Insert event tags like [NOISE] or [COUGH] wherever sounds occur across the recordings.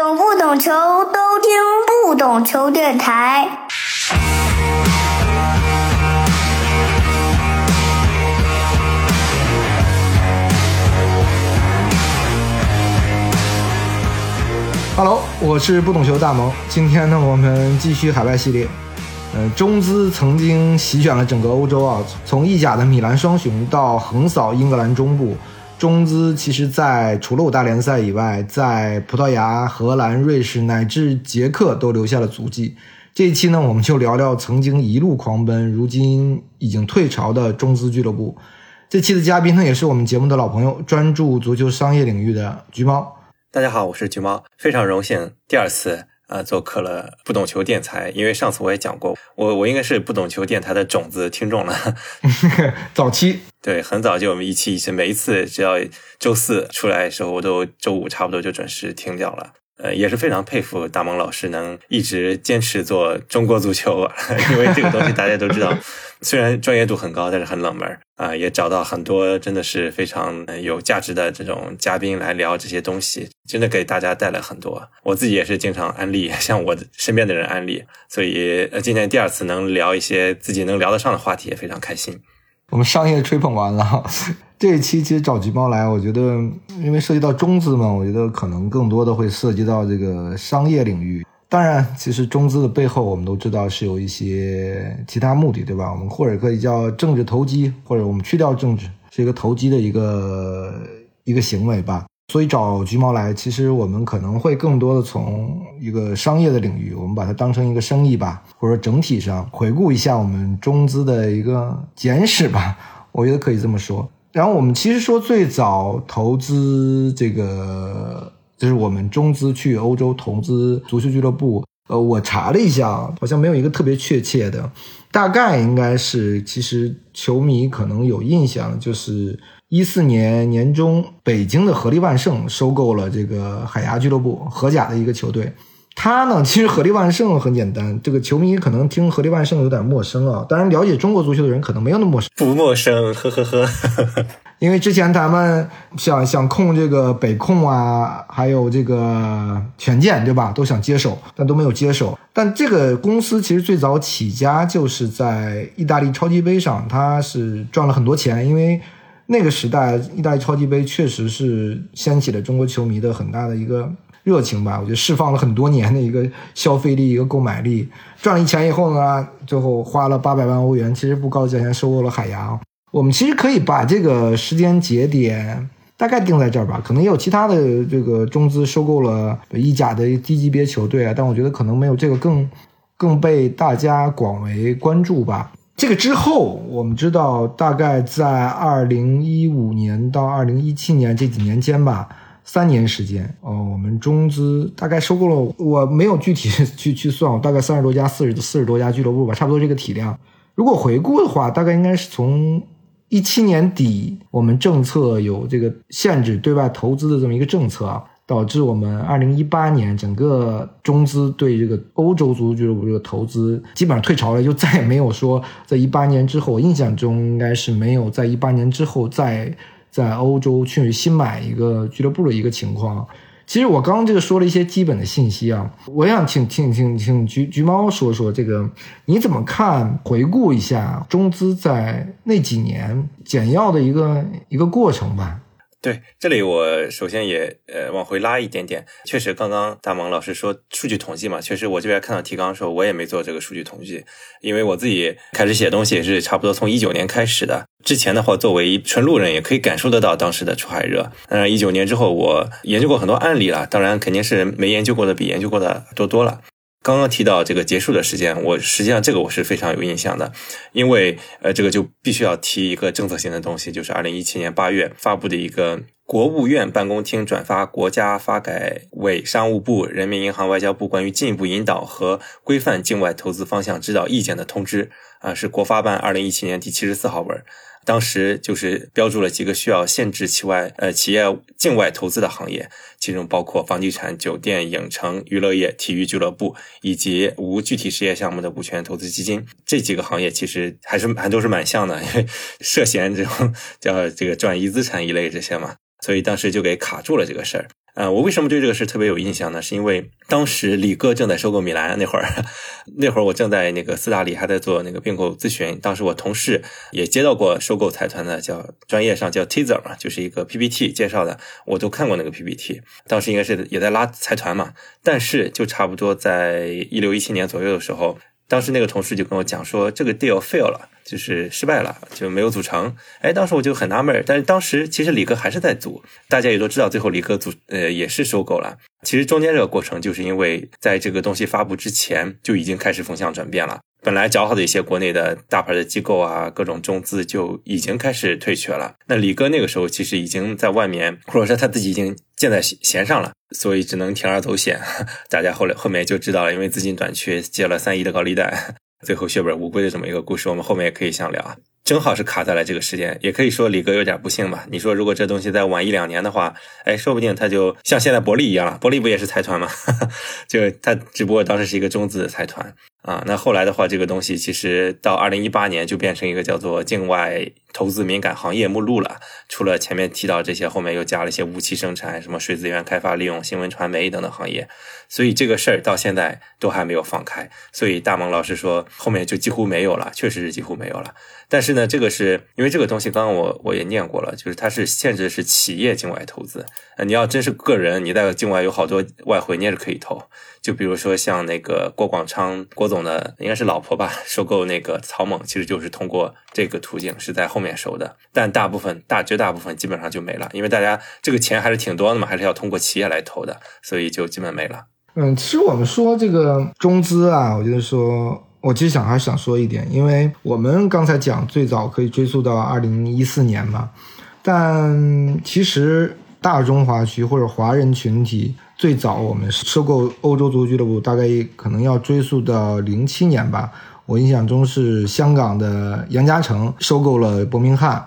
懂不懂球都听不懂球电台。Hello，我是不懂球大萌。今天呢，我们继续海外系列。呃，中资曾经席卷了整个欧洲啊，从意甲的米兰双雄到横扫英格兰中部，中资其实在除了五大联赛以外，在葡萄牙、荷兰、瑞士乃至捷克都留下了足迹。这一期呢，我们就聊聊曾经一路狂奔，如今已经退潮的中资俱乐部。这期的嘉宾呢，也是我们节目的老朋友，专注足球商业领域的橘猫。大家好，我是橘猫，非常荣幸第二次啊做客了不懂球电台。因为上次我也讲过，我我应该是不懂球电台的种子听众了。[LAUGHS] 早期对，很早就我们一期一期，每一次只要周四出来的时候，我都周五差不多就准时听掉了。呃，也是非常佩服大萌老师能一直坚持做中国足球，[LAUGHS] 因为这个东西大家都知道，虽然专业度很高，但是很冷门啊。也找到很多真的是非常有价值的这种嘉宾来聊这些东西，真的给大家带来很多。我自己也是经常安利，向我身边的人安利，所以呃，今天第二次能聊一些自己能聊得上的话题，也非常开心。我们商业吹捧完了，[LAUGHS] 这一期其实找橘猫来，我觉得因为涉及到中资嘛，我觉得可能更多的会涉及到这个商业领域。当然，其实中资的背后我们都知道是有一些其他目的，对吧？我们或者可以叫政治投机，或者我们去掉政治，是一个投机的一个一个行为吧。所以找橘猫来，其实我们可能会更多的从一个商业的领域，我们把它当成一个生意吧，或者整体上回顾一下我们中资的一个简史吧，我觉得可以这么说。然后我们其实说最早投资这个，就是我们中资去欧洲投资足球俱乐部，呃，我查了一下，好像没有一个特别确切的，大概应该是，其实球迷可能有印象，就是。一四年年中，北京的合力万盛收购了这个海牙俱乐部，荷甲的一个球队。他呢，其实合力万盛很简单，这个球迷可能听合力万盛有点陌生啊。当然，了解中国足球的人可能没有那么陌生，不陌生，呵呵呵。因为之前咱们想想控这个北控啊，还有这个权健，对吧？都想接手，但都没有接手。但这个公司其实最早起家就是在意大利超级杯上，他是赚了很多钱，因为。那个时代，意大利超级杯确实是掀起了中国球迷的很大的一个热情吧。我觉得释放了很多年的一个消费力、一个购买力。赚了一钱以后呢，最后花了八百万欧元，其实不高的价钱收购了海洋。我们其实可以把这个时间节点大概定在这儿吧。可能也有其他的这个中资收购了意甲的低级别球队啊，但我觉得可能没有这个更更被大家广为关注吧。这个之后，我们知道，大概在二零一五年到二零一七年这几年间吧，三年时间，哦，我们中资大概收购了，我没有具体 [LAUGHS] 去去算，大概三十多家、四十四十多家俱乐部吧，差不多这个体量。如果回顾的话，大概应该是从一七年底，我们政策有这个限制对外投资的这么一个政策啊。导致我们二零一八年整个中资对这个欧洲足球俱乐部这个投资基本上退潮了，就再也没有说在一八年之后，我印象中应该是没有在一八年之后再在欧洲去新买一个俱乐部的一个情况。其实我刚刚这个说了一些基本的信息啊，我想请请请请橘橘猫说说这个你怎么看？回顾一下中资在那几年简要的一个一个过程吧。对，这里我首先也呃往回拉一点点，确实刚刚大萌老师说数据统计嘛，确实我这边看到提纲的时候，我也没做这个数据统计，因为我自己开始写东西也是差不多从一九年开始的，之前的话作为纯路人也可以感受得到当时的出海热，嗯，一九年之后我研究过很多案例了，当然肯定是没研究过的比研究过的多多了。刚刚提到这个结束的时间，我实际上这个我是非常有印象的，因为呃，这个就必须要提一个政策性的东西，就是二零一七年八月发布的一个国务院办公厅转发国家发改委、商务部、人民银行、外交部关于进一步引导和规范境外投资方向指导意见的通知，啊，是国发办二零一七年第七十四号文。当时就是标注了几个需要限制其外呃企业境外投资的行业，其中包括房地产、酒店、影城、娱乐业、体育俱乐部以及无具体事业项目的股权投资基金。这几个行业其实还是还都是蛮像的，因 [LAUGHS] 为涉嫌这种叫这个转移资产一类这些嘛，所以当时就给卡住了这个事儿。呃，我为什么对这个事特别有印象呢？是因为当时李哥正在收购米兰那会儿，那会儿我正在那个斯大里还在做那个并购咨询，当时我同事也接到过收购财团的，叫专业上叫 teaser 嘛，就是一个 PPT 介绍的，我都看过那个 PPT，当时应该是也在拉财团嘛，但是就差不多在一六一七年左右的时候。当时那个同事就跟我讲说，这个 deal fail 了，就是失败了，就没有组成。哎，当时我就很纳闷但是当时其实李哥还是在组，大家也都知道，最后李哥组呃也是收购了。其实中间这个过程，就是因为在这个东西发布之前就已经开始风向转变了。本来较好的一些国内的大牌的机构啊，各种中资就已经开始退却了。那李哥那个时候其实已经在外面，或者说他自己已经箭在弦上了，所以只能铤而走险。[LAUGHS] 大家后来后面就知道了，因为资金短缺，借了三亿的高利贷，最后血本无归的这么一个故事，我们后面也可以详聊。正好是卡在了这个时间，也可以说李哥有点不幸吧。你说如果这东西再晚一两年的话，哎，说不定他就像现在伯利一样了。伯利不也是财团吗？[LAUGHS] 就他只不过当时是一个中资的财团。啊，那后来的话，这个东西其实到二零一八年就变成一个叫做境外投资敏感行业目录了。除了前面提到这些，后面又加了一些武器生产、什么水资源开发利用、新闻传媒等等行业。所以这个事儿到现在都还没有放开。所以大蒙老师说，后面就几乎没有了，确实是几乎没有了。但是呢，这个是因为这个东西，刚刚我我也念过了，就是它是限制的是企业境外投资。呃，你要真是个人，你在境外有好多外汇，你也是可以投。就比如说像那个郭广昌郭总的，应该是老婆吧，收购那个草蜢，其实就是通过这个途径，是在后面收的。但大部分大绝大部分基本上就没了，因为大家这个钱还是挺多的嘛，还是要通过企业来投的，所以就基本没了。嗯，其实我们说这个中资啊，我觉得说。我其实想还是想说一点，因为我们刚才讲最早可以追溯到二零一四年嘛，但其实大中华区或者华人群体最早我们收购欧洲足球俱乐部，大概可能要追溯到零七年吧。我印象中是香港的杨嘉诚收购了伯明翰，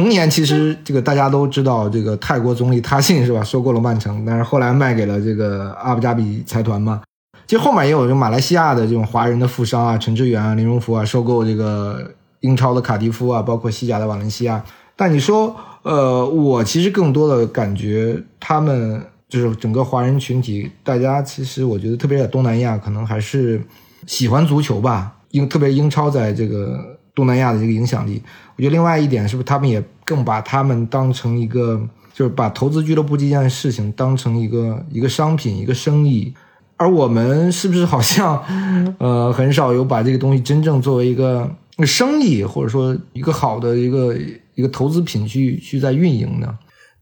同年其实这个大家都知道，这个泰国总理他信是吧，收购了曼城，但是后来卖给了这个阿布扎比财团嘛。其实后面也有这马来西亚的这种华人的富商啊，陈志远啊、林荣福啊，收购这个英超的卡迪夫啊，包括西甲的瓦伦西亚。但你说，呃，我其实更多的感觉，他们就是整个华人群体，大家其实我觉得，特别在东南亚，可能还是喜欢足球吧。英特别英超在这个东南亚的这个影响力，我觉得另外一点是不是他们也更把他们当成一个，就是把投资俱乐部这件事情当成一个一个商品、一个生意。而我们是不是好像，呃，很少有把这个东西真正作为一个生意，或者说一个好的一个一个投资品去去在运营呢？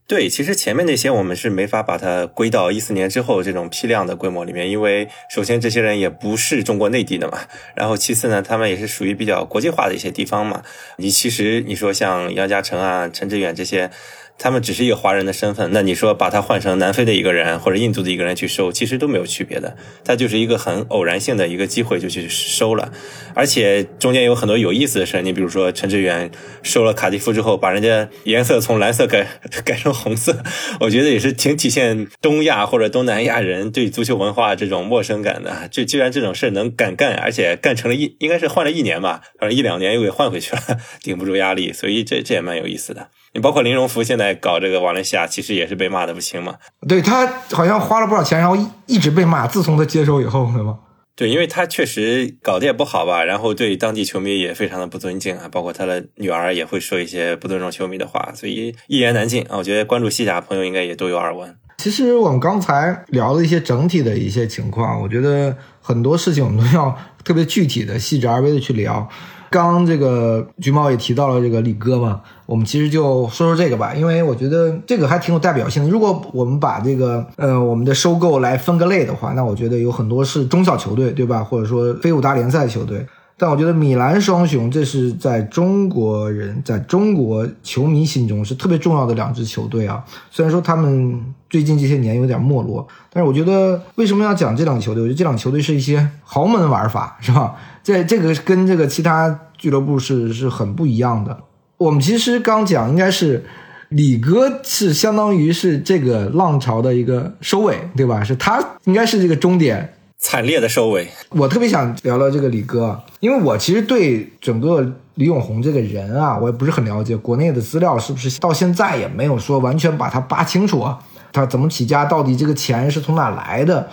对，其实前面那些我们是没法把它归到一四年之后这种批量的规模里面，因为首先这些人也不是中国内地的嘛，然后其次呢，他们也是属于比较国际化的一些地方嘛。你其实你说像杨嘉诚啊、陈志远这些。他们只是一个华人的身份，那你说把他换成南非的一个人或者印度的一个人去收，其实都没有区别的。他就是一个很偶然性的一个机会就去收了，而且中间有很多有意思的事。你比如说陈志远收了卡迪夫之后，把人家颜色从蓝色改 [LAUGHS] 改成红色，我觉得也是挺体现东亚或者东南亚人对足球文化这种陌生感的。就居然这种事能敢干，而且干成了一应该是换了一年吧，反正一两年又给换回去了，[LAUGHS] 顶不住压力，所以这这也蛮有意思的。你包括林荣福现在搞这个瓦伦西亚，其实也是被骂的不轻嘛。对他好像花了不少钱，然后一一直被骂。自从他接手以后，对吗？对，因为他确实搞得也不好吧，然后对当地球迷也非常的不尊敬啊，包括他的女儿也会说一些不尊重球迷的话，所以一言难尽啊。我觉得关注西甲的朋友应该也都有耳闻。其实我们刚才聊了一些整体的一些情况，我觉得很多事情我们都要特别具体的、细致而微的去聊。刚这个橘猫也提到了这个李哥嘛，我们其实就说说这个吧，因为我觉得这个还挺有代表性的。如果我们把这个呃我们的收购来分个类的话，那我觉得有很多是中小球队，对吧？或者说非五大联赛球队。但我觉得米兰双雄，这是在中国人在中国球迷心中是特别重要的两支球队啊。虽然说他们最近这些年有点没落，但是我觉得为什么要讲这两个球队？我觉得这两个球队是一些豪门玩法，是吧？这这个跟这个其他俱乐部是是很不一样的。我们其实刚讲，应该是李哥是相当于是这个浪潮的一个收尾，对吧？是他应该是这个终点，惨烈的收尾。我特别想聊聊这个李哥，因为我其实对整个李永红这个人啊，我也不是很了解，国内的资料是不是到现在也没有说完全把他扒清楚啊？他怎么起家，到底这个钱是从哪来的。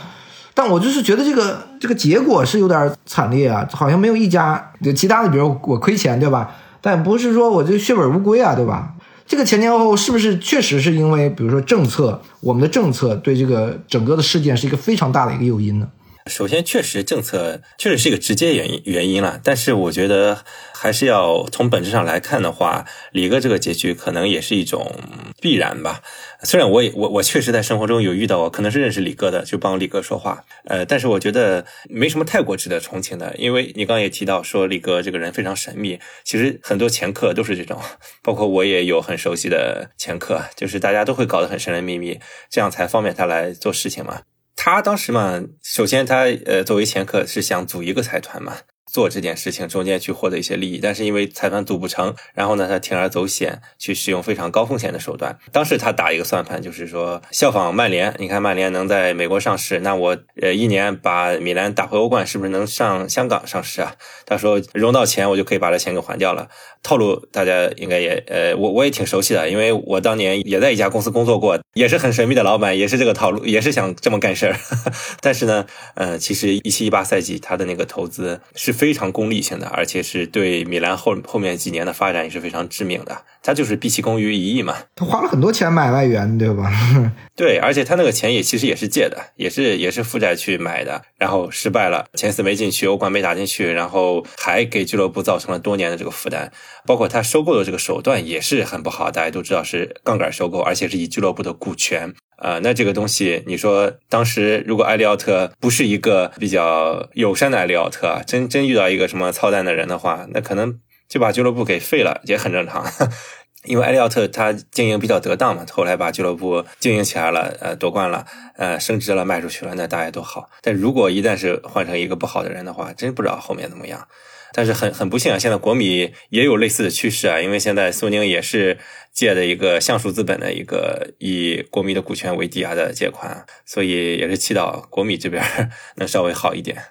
但我就是觉得这个这个结果是有点惨烈啊，好像没有一家就，其他的比如我亏钱对吧？但不是说我这血本无归啊，对吧？这个前前后后是不是确实是因为比如说政策，我们的政策对这个整个的事件是一个非常大的一个诱因呢？首先，确实政策确实是一个直接原因原因了，但是我觉得还是要从本质上来看的话，李哥这个结局可能也是一种必然吧。虽然我也我我确实在生活中有遇到，可能是认识李哥的，就帮李哥说话，呃，但是我觉得没什么太过值得同情的，因为你刚刚也提到说李哥这个人非常神秘，其实很多前客都是这种，[LAUGHS] 包括我也有很熟悉的前客，就是大家都会搞得很神神秘秘，这样才方便他来做事情嘛。他当时嘛，首先他呃作为前客是想组一个财团嘛。做这件事情中间去获得一些利益，但是因为财团组不成，然后呢，他铤而走险去使用非常高风险的手段。当时他打一个算盘，就是说效仿曼联，你看曼联能在美国上市，那我呃一年把米兰打回欧冠，是不是能上香港上市啊？他说融到钱，我就可以把这钱给还掉了。套路大家应该也呃我我也挺熟悉的，因为我当年也在一家公司工作过，也是很神秘的老板，也是这个套路，也是想这么干事儿。[LAUGHS] 但是呢，呃，其实一七一八赛季他的那个投资是非。常功利性的，而且是对米兰后后面几年的发展也是非常致命的。他就是毕其功于一役嘛，他花了很多钱买外援，对吧？[LAUGHS] [LAUGHS] 对，而且他那个钱也其实也是借的，也是也是负债去买的，然后失败了，前四没进去，欧冠没打进去，然后还给俱乐部造成了多年的这个负担。包括他收购的这个手段也是很不好，大家都知道是杠杆收购，而且是以俱乐部的股权。呃，那这个东西，你说当时如果埃利奥特不是一个比较友善的埃利奥特，真真遇到一个什么操蛋的人的话，那可能就把俱乐部给废了，也很正常。[LAUGHS] 因为埃利奥特他经营比较得当嘛，后来把俱乐部经营起来了，呃，夺冠了，呃，升职了，卖出去了，那大家都好。但如果一旦是换成一个不好的人的话，真不知道后面怎么样。但是很很不幸啊，现在国米也有类似的趋势啊，因为现在苏宁也是借的一个橡树资本的一个以国米的股权为抵押的借款，所以也是祈祷国米这边能稍微好一点。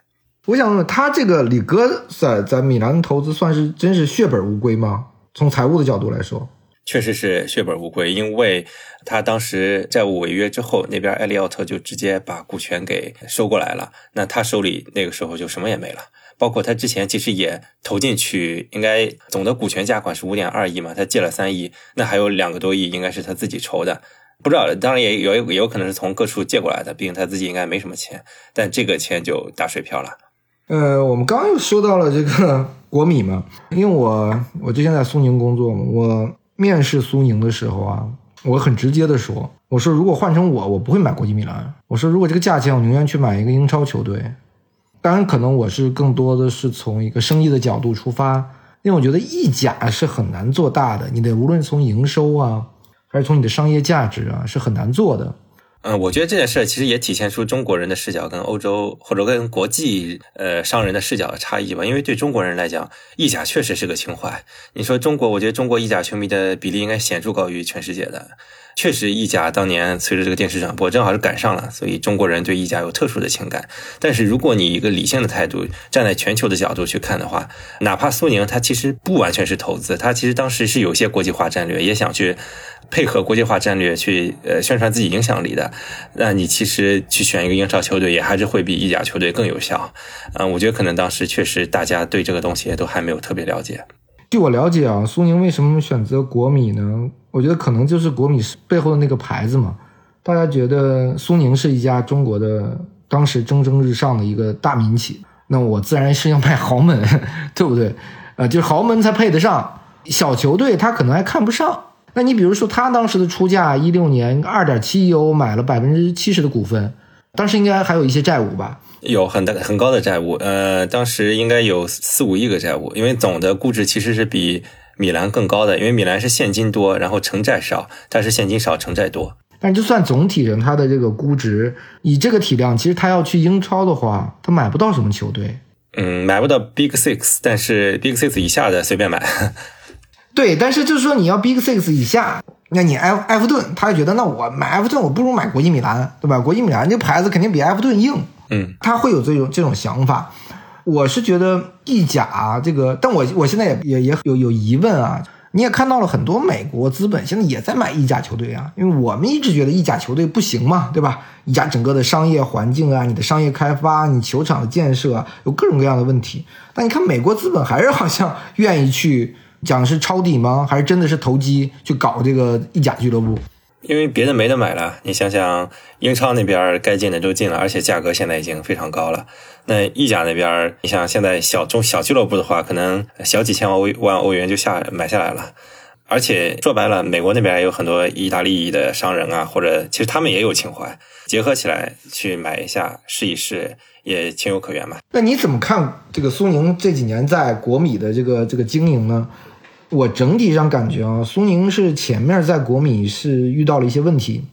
我想问问他这个李哥在在米兰的投资算是真是血本无归吗？从财务的角度来说，确实是血本无归，因为他当时债务违约之后，那边埃利奥特就直接把股权给收过来了，那他手里那个时候就什么也没了。包括他之前其实也投进去，应该总的股权价款是五点二亿嘛，他借了三亿，那还有两个多亿应该是他自己筹的，不知道，当然也有也有可能是从各处借过来的，毕竟他自己应该没什么钱，但这个钱就打水漂了。呃，我们刚刚又说到了这个国米嘛，因为我我之前在苏宁工作嘛，我面试苏宁的时候啊，我很直接的说，我说如果换成我，我不会买国际米兰，我说如果这个价钱，我宁愿去买一个英超球队。当然，可能我是更多的是从一个生意的角度出发，因为我觉得意甲是很难做大的，你得无论从营收啊，还是从你的商业价值啊，是很难做的。嗯，我觉得这件事其实也体现出中国人的视角跟欧洲或者跟国际呃商人的视角的差异吧。因为对中国人来讲，意甲确实是个情怀。你说中国，我觉得中国意甲球迷的比例应该显著高于全世界的。确实，意甲当年随着这个电视转播，正好是赶上了，所以中国人对意甲有特殊的情感。但是，如果你一个理性的态度，站在全球的角度去看的话，哪怕苏宁它其实不完全是投资，它其实当时是有些国际化战略，也想去配合国际化战略去呃宣传自己影响力的。那你其实去选一个英超球队，也还是会比意甲球队更有效。嗯，我觉得可能当时确实大家对这个东西都还没有特别了解。据我了解啊，苏宁为什么选择国米呢？我觉得可能就是国米背后的那个牌子嘛。大家觉得苏宁是一家中国的当时蒸蒸日上的一个大民企，那我自然是要卖豪门，[LAUGHS] 对不对？呃，就是豪门才配得上，小球队他可能还看不上。那你比如说他当时的出价，一六年二点七亿欧买了百分之七十的股份，当时应该还有一些债务吧？有很大很高的债务，呃，当时应该有四五亿个债务，因为总的估值其实是比米兰更高的，因为米兰是现金多，然后城债少，但是现金少，城债多。但就算总体上它的这个估值，以这个体量，其实他要去英超的话，他买不到什么球队。嗯，买不到 Big Six，但是 Big Six 以下的随便买。对，但是就是说你要 Big Six 以下，那你埃埃弗顿，他就觉得那我买埃弗顿，我不如买国际米兰，对吧？国际米兰这牌子肯定比埃弗顿硬。嗯，他会有这种这种想法。我是觉得意甲这个，但我我现在也也也有有疑问啊。你也看到了很多美国资本现在也在买意甲球队啊，因为我们一直觉得意甲球队不行嘛，对吧？意甲整个的商业环境啊，你的商业开发，你球场的建设啊，有各种各样的问题。但你看美国资本还是好像愿意去讲是抄底吗？还是真的是投机去搞这个意甲俱乐部？因为别的没得买了，你想想，英超那边该进的都进了，而且价格现在已经非常高了。那意甲那边，你像现在小中小俱乐部的话，可能小几千欧万欧元就下买下来了。而且说白了，美国那边也有很多意大利的商人啊，或者其实他们也有情怀，结合起来去买一下试一试，也情有可原嘛。那你怎么看这个苏宁这几年在国米的这个这个经营呢？我整体上感觉啊，苏宁是前面在国米是遇到了一些问题，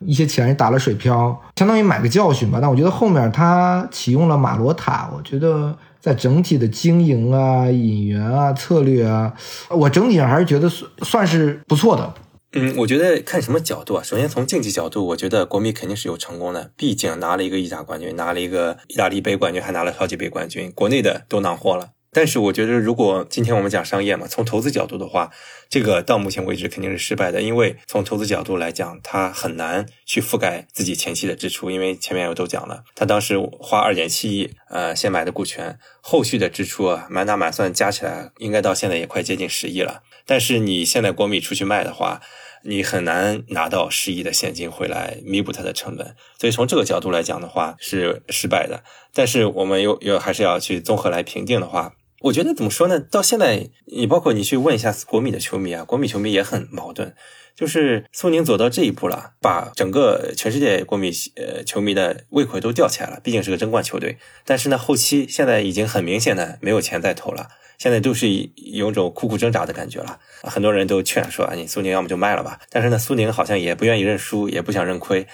一些钱打了水漂，相当于买个教训吧。但我觉得后面他启用了马罗塔，我觉得在整体的经营啊、引援啊、策略啊，我整体上还是觉得算算是不错的。嗯，我觉得看什么角度啊。首先从竞技角度，我觉得国米肯定是有成功的，毕竟拿了一个意甲冠军，拿了一个意大利杯冠军，还拿了超级杯冠军，国内的都囊获了。但是我觉得，如果今天我们讲商业嘛，从投资角度的话，这个到目前为止肯定是失败的，因为从投资角度来讲，它很难去覆盖自己前期的支出，因为前面我都讲了，他当时花二点七亿，呃，先买的股权，后续的支出啊，满打满算加起来，应该到现在也快接近十亿了。但是你现在国米出去卖的话，你很难拿到十亿的现金回来弥补它的成本，所以从这个角度来讲的话是失败的。但是我们又又还是要去综合来评定的话。我觉得怎么说呢？到现在，你包括你去问一下国米的球迷啊，国米球迷也很矛盾。就是苏宁走到这一步了，把整个全世界国米呃球迷的胃口都吊起来了。毕竟是个争冠球队，但是呢，后期现在已经很明显的没有钱再投了，现在都是有种苦苦挣扎的感觉了。很多人都劝说啊，你苏宁要么就卖了吧。但是呢，苏宁好像也不愿意认输，也不想认亏。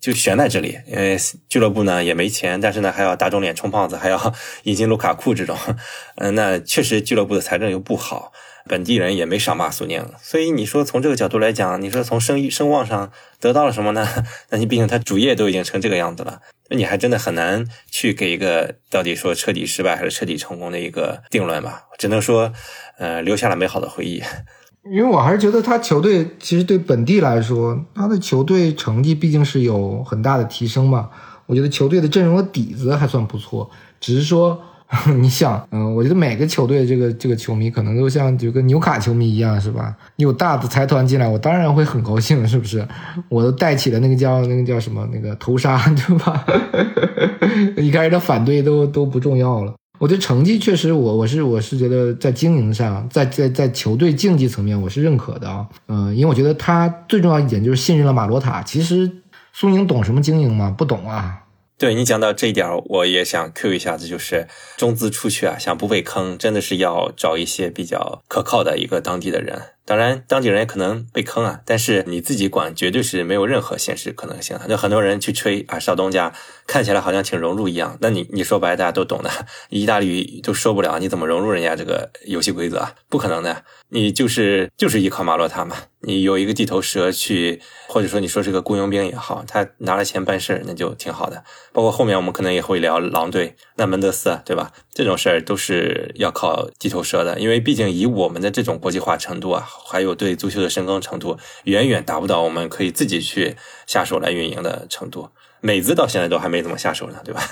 就悬在这里，因为俱乐部呢也没钱，但是呢还要打肿脸充胖子，还要 [LAUGHS] 引进卢卡库这种，嗯，那确实俱乐部的财政又不好，本地人也没少骂苏宁，所以你说从这个角度来讲，你说从声誉声望上得到了什么呢？[LAUGHS] 那你毕竟他主业都已经成这个样子了，那你还真的很难去给一个到底说彻底失败还是彻底成功的一个定论吧？只能说，呃，留下了美好的回忆。因为我还是觉得他球队其实对本地来说，他的球队成绩毕竟是有很大的提升嘛。我觉得球队的阵容的底子还算不错，只是说你想，嗯，我觉得每个球队这个这个球迷可能都像就跟纽卡球迷一样，是吧？你有大的财团进来，我当然会很高兴，是不是？我都带起了那个叫那个叫什么那个头纱，对吧？一开始的反对都都不重要了。我觉得成绩确实，我我是我是觉得在经营上，在在在球队竞技层面，我是认可的啊。嗯，因为我觉得他最重要一点就是信任了马罗塔。其实苏宁懂什么经营吗？不懂啊。对你讲到这一点，我也想 Q 一下子，就是中资出去啊，想不被坑，真的是要找一些比较可靠的一个当地的人。当然，当地人也可能被坑啊，但是你自己管，绝对是没有任何现实可能性的。就很多人去吹啊，少东家看起来好像挺融入一样，那你你说白，大家都懂的，[LAUGHS] 意大利语都说不了，你怎么融入人家这个游戏规则？不可能的，你就是就是依靠马洛塔嘛。你有一个地头蛇去，或者说你说是个雇佣兵也好，他拿了钱办事那就挺好的。包括后面我们可能也会聊狼队，那门德斯对吧？这种事儿都是要靠地头蛇的，因为毕竟以我们的这种国际化程度啊。还有对足球的深耕程度，远远达不到我们可以自己去下手来运营的程度。美资到现在都还没怎么下手呢，对吧？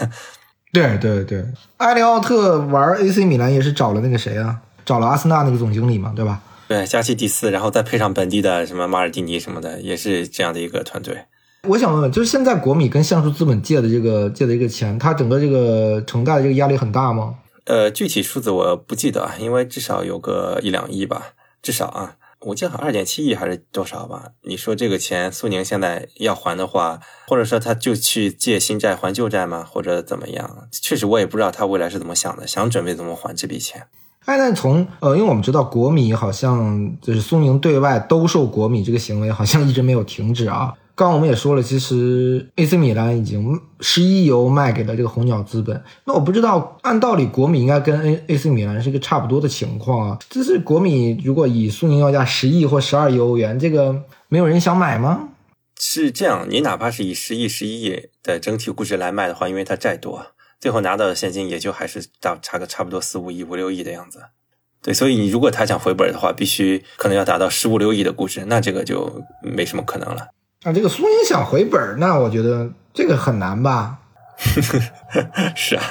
对对对，埃里奥特玩 AC 米兰也是找了那个谁啊？找了阿森纳那个总经理嘛，对吧？对，加西蒂斯，然后再配上本地的什么马尔蒂尼什么的，也是这样的一个团队。我想问问，就是现在国米跟橡树资本借的这个借的这个钱，它整个这个承贷的这个压力很大吗？呃，具体数字我不记得，因为至少有个一两亿吧。至少啊，我记得好像二点七亿还是多少吧？你说这个钱苏宁现在要还的话，或者说他就去借新债还旧债吗？或者怎么样？确实我也不知道他未来是怎么想的，想准备怎么还这笔钱。哎，那从呃，因为我们知道国米好像就是苏宁对外兜售国米这个行为好像一直没有停止啊。刚刚我们也说了，其实 AC 米兰已经十一亿欧卖给了这个红鸟资本。那我不知道，按道理国米应该跟 A AC 米兰是个差不多的情况啊。这是国米如果以苏宁要价十亿或十二亿欧元，这个没有人想买吗？是这样，你哪怕是以十亿、十一亿的整体估值来卖的话，因为它债多，最后拿到的现金也就还是到差个差不多四五亿、五六亿的样子。对，所以你如果他想回本的话，必须可能要达到十五六亿的估值，那这个就没什么可能了。啊，这个苏宁想回本，那我觉得这个很难吧？[LAUGHS] 是啊，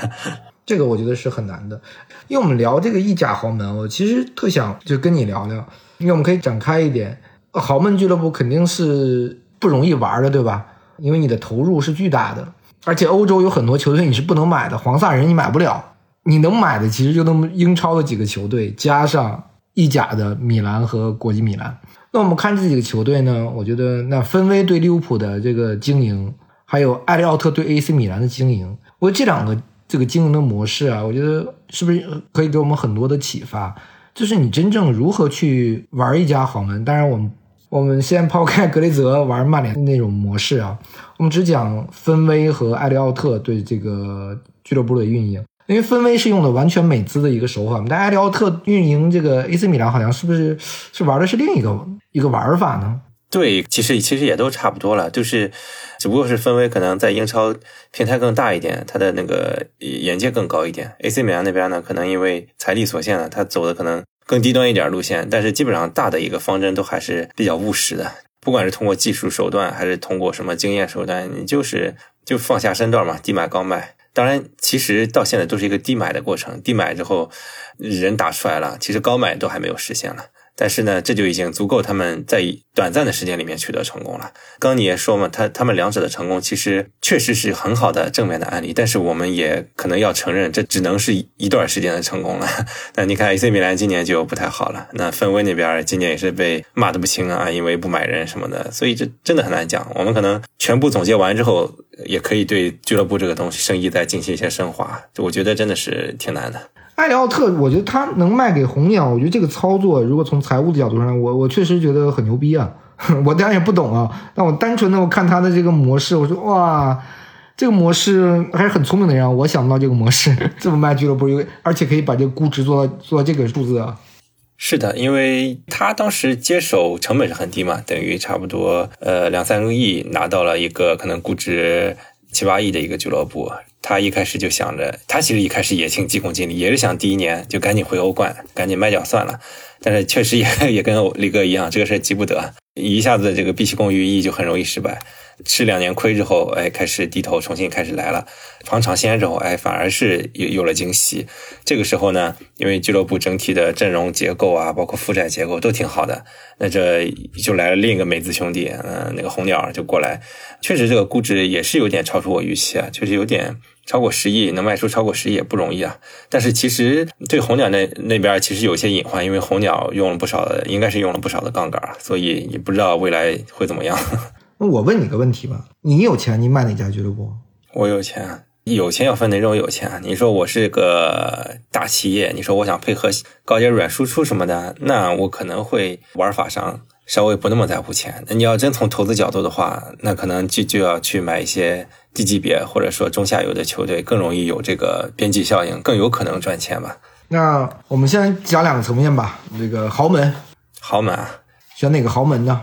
这个我觉得是很难的。因为我们聊这个意甲豪门，我其实特想就跟你聊聊，因为我们可以展开一点。豪门俱乐部肯定是不容易玩的，对吧？因为你的投入是巨大的，而且欧洲有很多球队你是不能买的，黄萨人你买不了。你能买的其实就那么英超的几个球队，加上意甲的米兰和国际米兰。那我们看这几个球队呢？我觉得那芬威对利物浦的这个经营，还有艾利奥特对 AC 米兰的经营，我觉得这两个这个经营的模式啊，我觉得是不是可以给我们很多的启发？就是你真正如何去玩一家豪门。当然，我们我们先抛开格雷泽玩曼联的那种模式啊，我们只讲芬威和艾利奥特对这个俱乐部的运营。因为分威是用的完全美资的一个手法但埃利奥特运营这个 AC 米兰好像是不是是玩的是另一个一个玩法呢？对，其实其实也都差不多了，就是只不过是分威可能在英超平台更大一点，它的那个眼界更高一点。AC 米兰那边呢，可能因为财力所限呢，它走的可能更低端一点路线，但是基本上大的一个方针都还是比较务实的，不管是通过技术手段还是通过什么经验手段，你就是就放下身段嘛，低买高卖。当然，其实到现在都是一个低买的过程，低买之后人打出来了，其实高买都还没有实现了。但是呢，这就已经足够他们在短暂的时间里面取得成功了。刚你也说嘛，他他们两者的成功其实确实是很好的正面的案例。但是我们也可能要承认，这只能是一段时间的成功了。[LAUGHS] 那你看，AC 米兰今年就不太好了。那芬威那边今年也是被骂的不轻啊，因为不买人什么的。所以这真的很难讲。我们可能全部总结完之后，也可以对俱乐部这个东西生意再进行一些升华。我觉得真的是挺难的。艾利奥特，我觉得他能卖给红鸟，我觉得这个操作，如果从财务的角度上，我我确实觉得很牛逼啊！[LAUGHS] 我当然也不懂啊，但我单纯的我看他的这个模式，我说哇，这个模式还是很聪明的人，我想不到这个模式 [LAUGHS] 这么卖俱乐部，而且可以把这个估值做到做到这个数字啊。是的，因为他当时接手成本是很低嘛，等于差不多呃两三个亿拿到了一个可能估值七八亿的一个俱乐部。他一开始就想着，他其实一开始也挺急功近利，也是想第一年就赶紧回欧冠，赶紧卖掉算了。但是确实也也跟李哥一样，这个事急不得，一下子这个毕其功于一役就很容易失败。吃两年亏之后，哎，开始低头，重新开始来了，尝尝鲜之后，哎，反而是有有了惊喜。这个时候呢，因为俱乐部整体的阵容结构啊，包括负债结构都挺好的，那这就来了另一个美资兄弟，嗯，那个红鸟就过来，确实这个估值也是有点超出我预期啊，确实有点。超过十亿能卖出超过十亿也不容易啊！但是其实对红鸟那那边其实有些隐患，因为红鸟用了不少的，应该是用了不少的杠杆，所以也不知道未来会怎么样。[LAUGHS] 那我问你个问题吧，你有钱你买哪家俱乐部？我有钱，有钱要分哪种有钱。你说我是个大企业，你说我想配合搞点软输出什么的，那我可能会玩法上。稍微不那么在乎钱，那你要真从投资角度的话，那可能就就要去买一些低级别或者说中下游的球队，更容易有这个边际效应，更有可能赚钱吧。那我们先讲两个层面吧。这个豪门，豪门，选哪个豪门呢？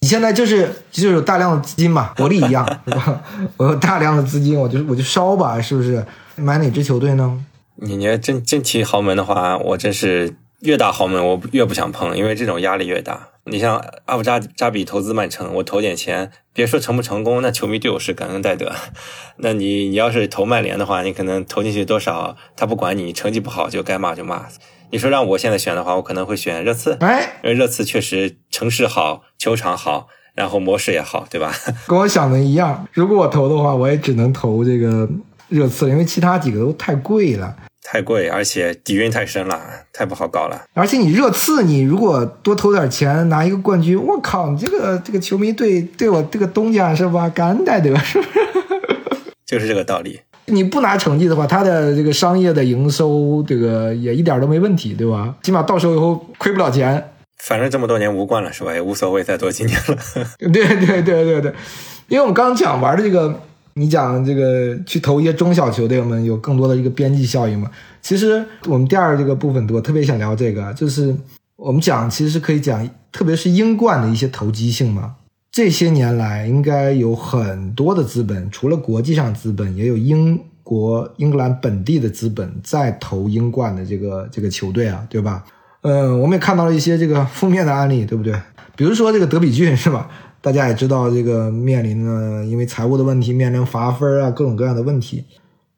你现在就是就是有大量的资金嘛，国力一样，是吧？[LAUGHS] 我有大量的资金，我就我就烧吧，是不是？买哪支球队呢？你你要真真提豪门的话，我真是越大豪门我越不想碰，因为这种压力越大。你像阿布扎扎比投资曼城，我投点钱，别说成不成功，那球迷对我是感恩戴德。[LAUGHS] 那你你要是投曼联的话，你可能投进去多少，他不管你，成绩不好就该骂就骂。你说让我现在选的话，我可能会选热刺，哎，因为热刺确实城市好，球场好，然后模式也好，对吧？[LAUGHS] 跟我想的一样，如果我投的话，我也只能投这个热刺，因为其他几个都太贵了。太贵，而且底蕴太深了，太不好搞了。而且你热刺，你如果多投点钱拿一个冠军，我靠，你这个这个球迷对对我这个东家是吧？感恩戴德是不是？[LAUGHS] 就是这个道理。你不拿成绩的话，他的这个商业的营收，这个也一点都没问题，对吧？起码到时候以后亏不了钱。反正这么多年无冠了，是吧？也无所谓再多几年了。[LAUGHS] 对对对对对，因为我们刚讲玩的这个。你讲这个去投一些中小球队，我们有更多的一个边际效应嘛？其实我们第二这个部分，我特别想聊这个，就是我们讲其实可以讲，特别是英冠的一些投机性嘛。这些年来，应该有很多的资本，除了国际上资本，也有英国、英格兰本地的资本在投英冠的这个这个球队啊，对吧？嗯，我们也看到了一些这个负面的案例，对不对？比如说这个德比郡是吧？大家也知道，这个面临呢，因为财务的问题，面临罚分啊，各种各样的问题。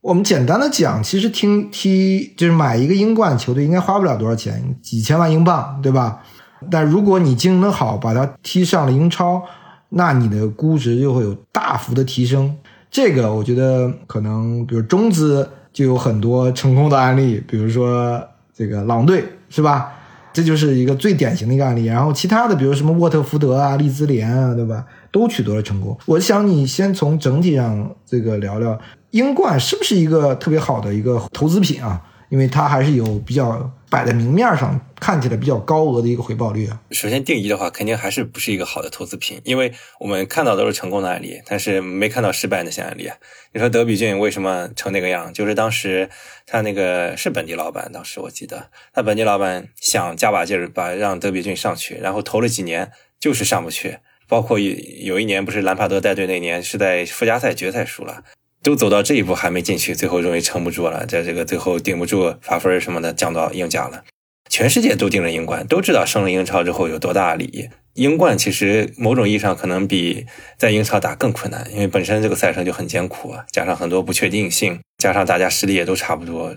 我们简单的讲，其实听踢就是买一个英冠球队，应该花不了多少钱，几千万英镑，对吧？但如果你经营的好，把它踢上了英超，那你的估值就会有大幅的提升。这个我觉得可能，比如中资就有很多成功的案例，比如说这个狼队，是吧？这就是一个最典型的一个案例。然后其他的，比如什么沃特福德啊、利兹联啊，对吧？都取得了成功。我想你先从整体上这个聊聊。英冠是不是一个特别好的一个投资品啊？因为它还是有比较摆在明面上看起来比较高额的一个回报率啊。首先定义的话，肯定还是不是一个好的投资品，因为我们看到都是成功的案例，但是没看到失败那些案例啊。你说德比郡为什么成那个样？就是当时他那个是本地老板，当时我记得他本地老板想加把劲儿把让德比郡上去，然后投了几年就是上不去，包括有有一年不是兰帕德带队那年是在附加赛决赛输了。都走到这一步还没进去，最后终于撑不住了，在这个最后顶不住罚分什么的，降到英甲了。全世界都盯着英冠，都知道升了英超之后有多大利益。英冠其实某种意义上可能比在英超打更困难，因为本身这个赛程就很艰苦，加上很多不确定性，加上大家实力也都差不多，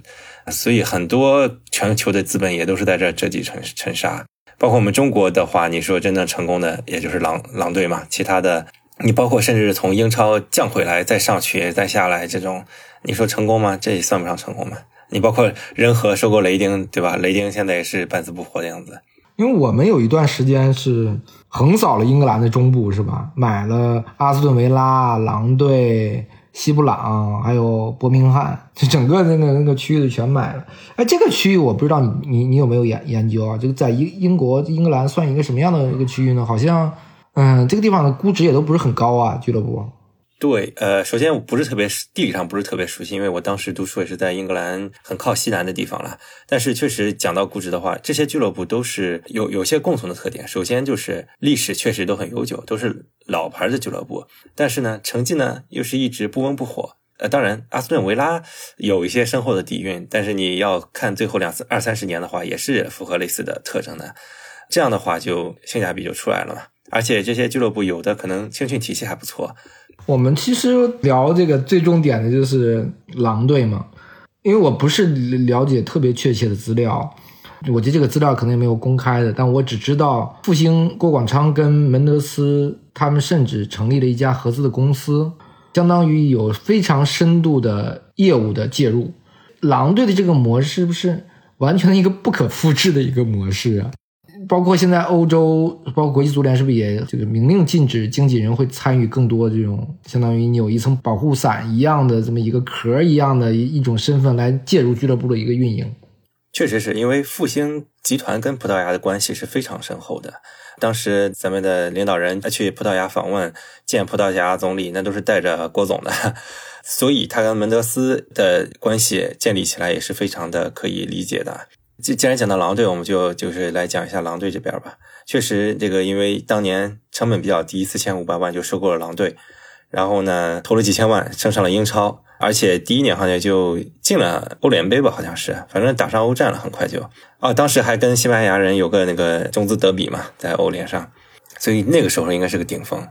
所以很多全球的资本也都是在这折戟沉沉沙。包括我们中国的话，你说真正成功的也就是狼狼队嘛，其他的。你包括甚至从英超降回来再上去再下来这种，你说成功吗？这也算不上成功吗？你包括仁和收购雷丁，对吧？雷丁现在也是半死不活的样子。因为我们有一段时间是横扫了英格兰的中部，是吧？买了阿斯顿维拉、狼队、西布朗，还有伯明翰，就整个那个那个区域的全买了。哎，这个区域我不知道你你你有没有研研究啊？这个在英英国英格兰算一个什么样的一个区域呢？好像。嗯，这个地方的估值也都不是很高啊，俱乐部。对，呃，首先我不是特别地理上不是特别熟悉，因为我当时读书也是在英格兰很靠西南的地方了。但是确实讲到估值的话，这些俱乐部都是有有些共同的特点。首先就是历史确实都很悠久，都是老牌的俱乐部。但是呢，成绩呢又是一直不温不火。呃，当然，阿斯顿维拉有一些深厚的底蕴，但是你要看最后两次二三十年的话，也是符合类似的特征的。这样的话，就性价比就出来了嘛。而且这些俱乐部有的可能青训体系还不错。我们其实聊这个最重点的就是狼队嘛，因为我不是了解特别确切的资料，我觉得这个资料可能也没有公开的，但我只知道复兴郭广昌跟门德斯他们甚至成立了一家合资的公司，相当于有非常深度的业务的介入。狼队的这个模式是不是完全一个不可复制的一个模式啊？包括现在欧洲，包括国际足联，是不是也这个明令禁止经纪人会参与更多这种相当于你有一层保护伞一样的这么一个壳一样的一种身份来介入俱乐部的一个运营？确实是因为复兴集团跟葡萄牙的关系是非常深厚的。当时咱们的领导人去葡萄牙访问见葡萄牙总理，那都是带着郭总的，[LAUGHS] 所以他跟门德斯的关系建立起来也是非常的可以理解的。既既然讲到狼队，我们就就是来讲一下狼队这边吧。确实，这个因为当年成本比较低，四千五百万就收购了狼队，然后呢投了几千万升上了英超，而且第一年好像就进了欧联杯吧，好像是，反正打上欧战了，很快就啊，当时还跟西班牙人有个那个中资德比嘛，在欧联上，所以那个时候应该是个顶峰。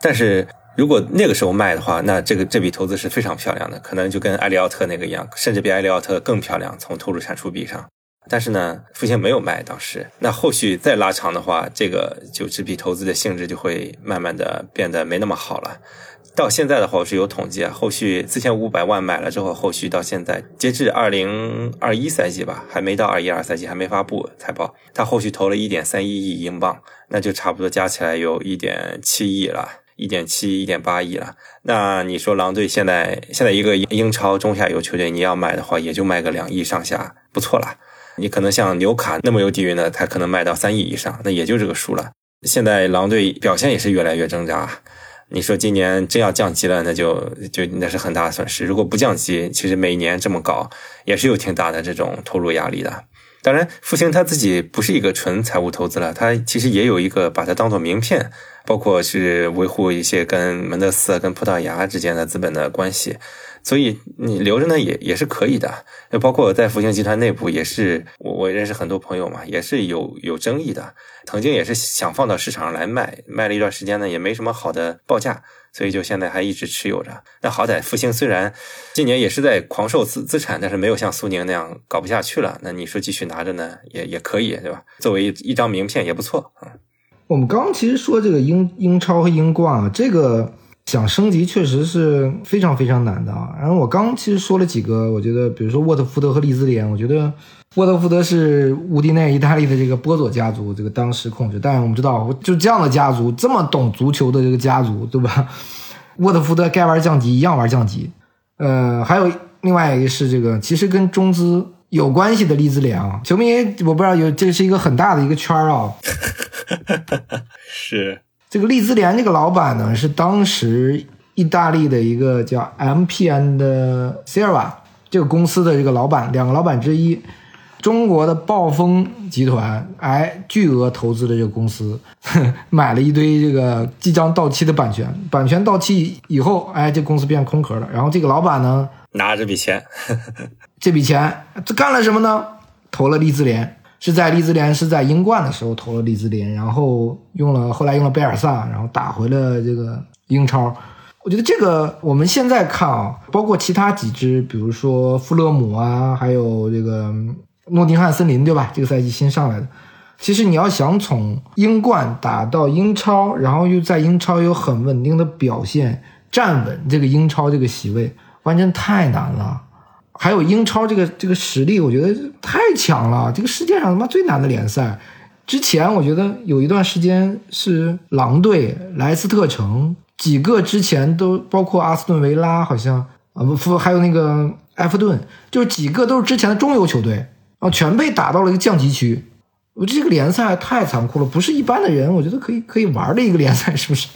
但是如果那个时候卖的话，那这个这笔投资是非常漂亮的，可能就跟埃利奥特那个一样，甚至比埃利奥特更漂亮，从投入产出比上。但是呢，复兴没有卖当时，那后续再拉长的话，这个就这笔投资的性质就会慢慢的变得没那么好了。到现在的话，我是有统计啊，后续四千五百万买了之后，后续到现在截至二零二一赛季吧，还没到二一二赛季，还没发布财报，他后续投了一点三一亿英镑，那就差不多加起来有一点七亿了，一点七一点八亿了。那你说狼队现在现在一个英超中下游球队，你要买的话，也就卖个两亿上下，不错了。你可能像纽卡那么有底蕴的，他可能卖到三亿以上，那也就这个数了。现在狼队表现也是越来越挣扎。你说今年真要降级了，那就就那是很大的损失。如果不降级，其实每年这么搞也是有挺大的这种投入压力的。当然，复兴他自己不是一个纯财务投资了，他其实也有一个把它当做名片，包括是维护一些跟门德斯、跟葡萄牙之间的资本的关系。所以你留着呢也也是可以的。包括在复星集团内部也是，我我认识很多朋友嘛，也是有有争议的。曾经也是想放到市场上来卖，卖了一段时间呢，也没什么好的报价，所以就现在还一直持有着。那好歹复星虽然今年也是在狂售资资产，但是没有像苏宁那样搞不下去了。那你说继续拿着呢，也也可以，对吧？作为一张名片也不错啊。我们刚其实说这个英英超和英冠啊，这个想升级确实是非常非常难的啊。然后我刚其实说了几个，我觉得比如说沃特福德和利兹联，我觉得沃特福德是乌迪内意大利的这个波佐家族这个当时控制，但我们知道就这样的家族，这么懂足球的这个家族，对吧？沃特福德该玩降级一样玩降级。呃，还有另外一个是这个，其实跟中资有关系的利兹联啊，球迷我不知道有这是一个很大的一个圈儿啊。[LAUGHS] 是这个利兹联这个老板呢，是当时意大利的一个叫 MPN 的 s e r a 这个公司的这个老板，两个老板之一。中国的暴风集团哎，巨额投资的这个公司，[LAUGHS] 买了一堆这个即将到期的版权，版权到期以后，哎，这公司变空壳了。然后这个老板呢，拿着 [LAUGHS] 这笔钱，这笔钱这干了什么呢？投了利兹联。是在利兹联是在英冠的时候投了利兹联，然后用了后来用了贝尔萨，然后打回了这个英超。我觉得这个我们现在看啊，包括其他几支，比如说富勒姆啊，还有这个诺丁汉森林，对吧？这个赛季新上来的，其实你要想从英冠打到英超，然后又在英超有很稳定的表现，站稳这个英超这个席位，完全太难了。还有英超这个这个实力，我觉得太强了。这个世界上他妈最难的联赛，之前我觉得有一段时间是狼队、莱斯特城几个之前都包括阿斯顿维拉，好像啊不，还有那个埃弗顿，就是几个都是之前的中游球队，然后全被打到了一个降级区。我这个联赛太残酷了，不是一般的人我觉得可以可以玩的一个联赛，是不是？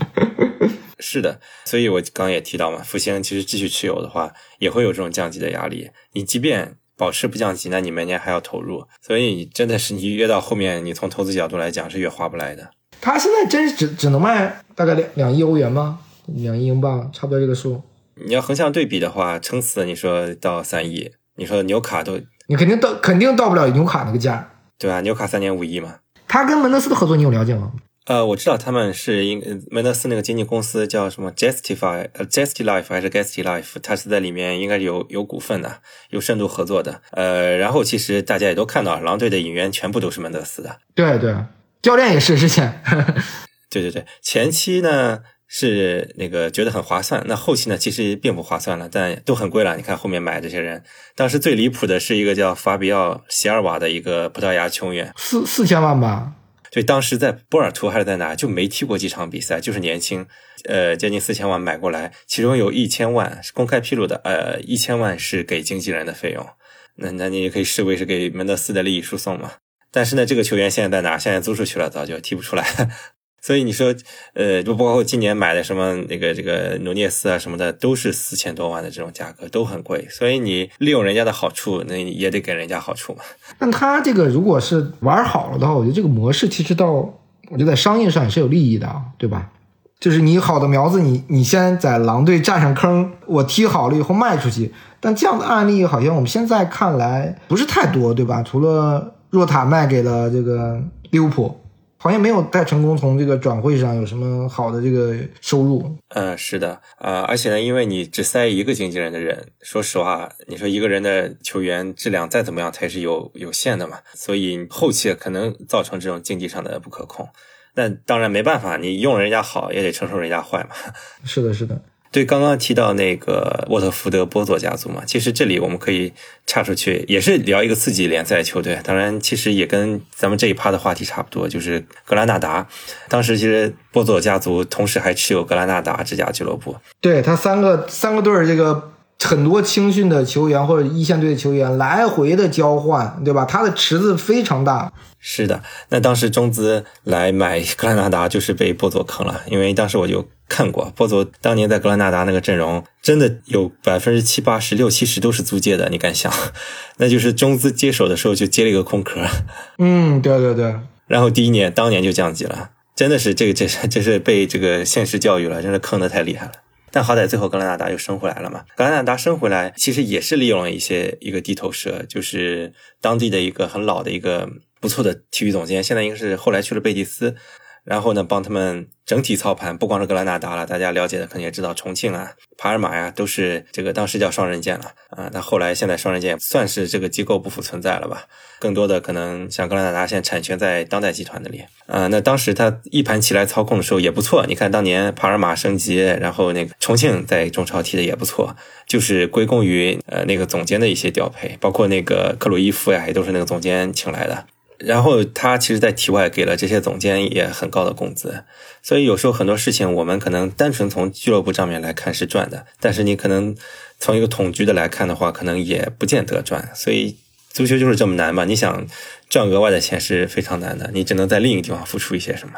是的，所以我刚刚也提到嘛，复兴其实继续持有的话，也会有这种降级的压力。你即便保持不降级，那你每年还要投入，所以真的是你越到后面，你从投资角度来讲是越划不来的。他现在真是只只能卖大概两两亿欧元吗？两亿英镑，差不多这个数。你要横向对比的话，撑死你说到三亿，你说纽卡都，你肯定到肯定到不了纽卡那个价，对吧？纽卡三点五亿嘛。他跟门德斯的合作你有了解吗？呃，我知道他们是应门德斯那个经纪公司叫什么 Justify 呃 Justy Life 还是 Gusty Life，他是在里面应该有有股份的，有深度合作的。呃，然后其实大家也都看到，狼队的引援全部都是门德斯的。对对，教练也是之前。[LAUGHS] 对对对，前期呢是那个觉得很划算，那后期呢其实并不划算了，但都很贵了。你看后面买这些人，当时最离谱的是一个叫法比奥·席尔瓦的一个葡萄牙球员，四四千万吧。对，当时在波尔图还是在哪，就没踢过几场比赛，就是年轻，呃，将近四千万买过来，其中有一千万是公开披露的，呃，一千万是给经纪人的费用，那那你也可以视为是给门德斯的利益输送嘛。但是呢，这个球员现在在哪？现在租出去了，早就踢不出来。所以你说，呃，就包括今年买的什么那个这个努涅斯啊什么的，都是四千多万的这种价格，都很贵。所以你利用人家的好处，那也得给人家好处嘛。那他这个如果是玩好了的话，我觉得这个模式其实到，我觉得在商业上也是有利益的，对吧？就是你好的苗子，你你先在狼队占上坑，我踢好了以后卖出去。但这样的案例好像我们现在看来不是太多，对吧？除了若塔卖给了这个利物浦。好像没有太成功，从这个转会上有什么好的这个收入？嗯，是的，呃，而且呢，因为你只塞一个经纪人的人，说实话，你说一个人的球员质量再怎么样，他也是有有限的嘛，所以后期可能造成这种经济上的不可控。那当然没办法，你用人家好，也得承受人家坏嘛。[LAUGHS] 是的，是的。对，刚刚提到那个沃特福德波佐家族嘛，其实这里我们可以岔出去，也是聊一个次级联赛球队。当然，其实也跟咱们这一趴的话题差不多，就是格兰纳达。当时其实波佐家族同时还持有格兰纳达这家俱乐部。对他三个三个队儿，这个很多青训的球员或者一线队的球员来回的交换，对吧？他的池子非常大。是的，那当时中资来买格兰纳达就是被波佐坑了，因为当时我就。看过波佐当年在格兰纳达那个阵容，真的有百分之七八十、六七十都是租借的，你敢想？[LAUGHS] 那就是中资接手的时候就接了一个空壳。嗯，对对对。然后第一年当年就降级了，真的是这个这这是被这个现实教育了，真的坑的太厉害了。但好歹最后格兰纳达又升回来了嘛。格兰纳达升回来，其实也是利用了一些一个地头蛇，就是当地的一个很老的一个不错的体育总监，现在应该是后来去了贝蒂斯。然后呢，帮他们整体操盘，不光是格兰纳达了，大家了解的可能也知道，重庆啊、帕尔马呀，都是这个当时叫双刃剑了啊。但后来现在双刃剑算是这个机构不复存在了吧？更多的可能像格兰纳达现在产权在当代集团那里啊。那当时他一盘棋来操控的时候也不错，你看当年帕尔马升级，然后那个重庆在中超踢的也不错，就是归功于呃那个总监的一些调配，包括那个克鲁伊夫呀，也都是那个总监请来的。然后他其实，在体外给了这些总监也很高的工资，所以有时候很多事情，我们可能单纯从俱乐部账面来看是赚的，但是你可能从一个统局的来看的话，可能也不见得赚。所以足球就是这么难吧？你想赚额外的钱是非常难的，你只能在另一个地方付出一些什么。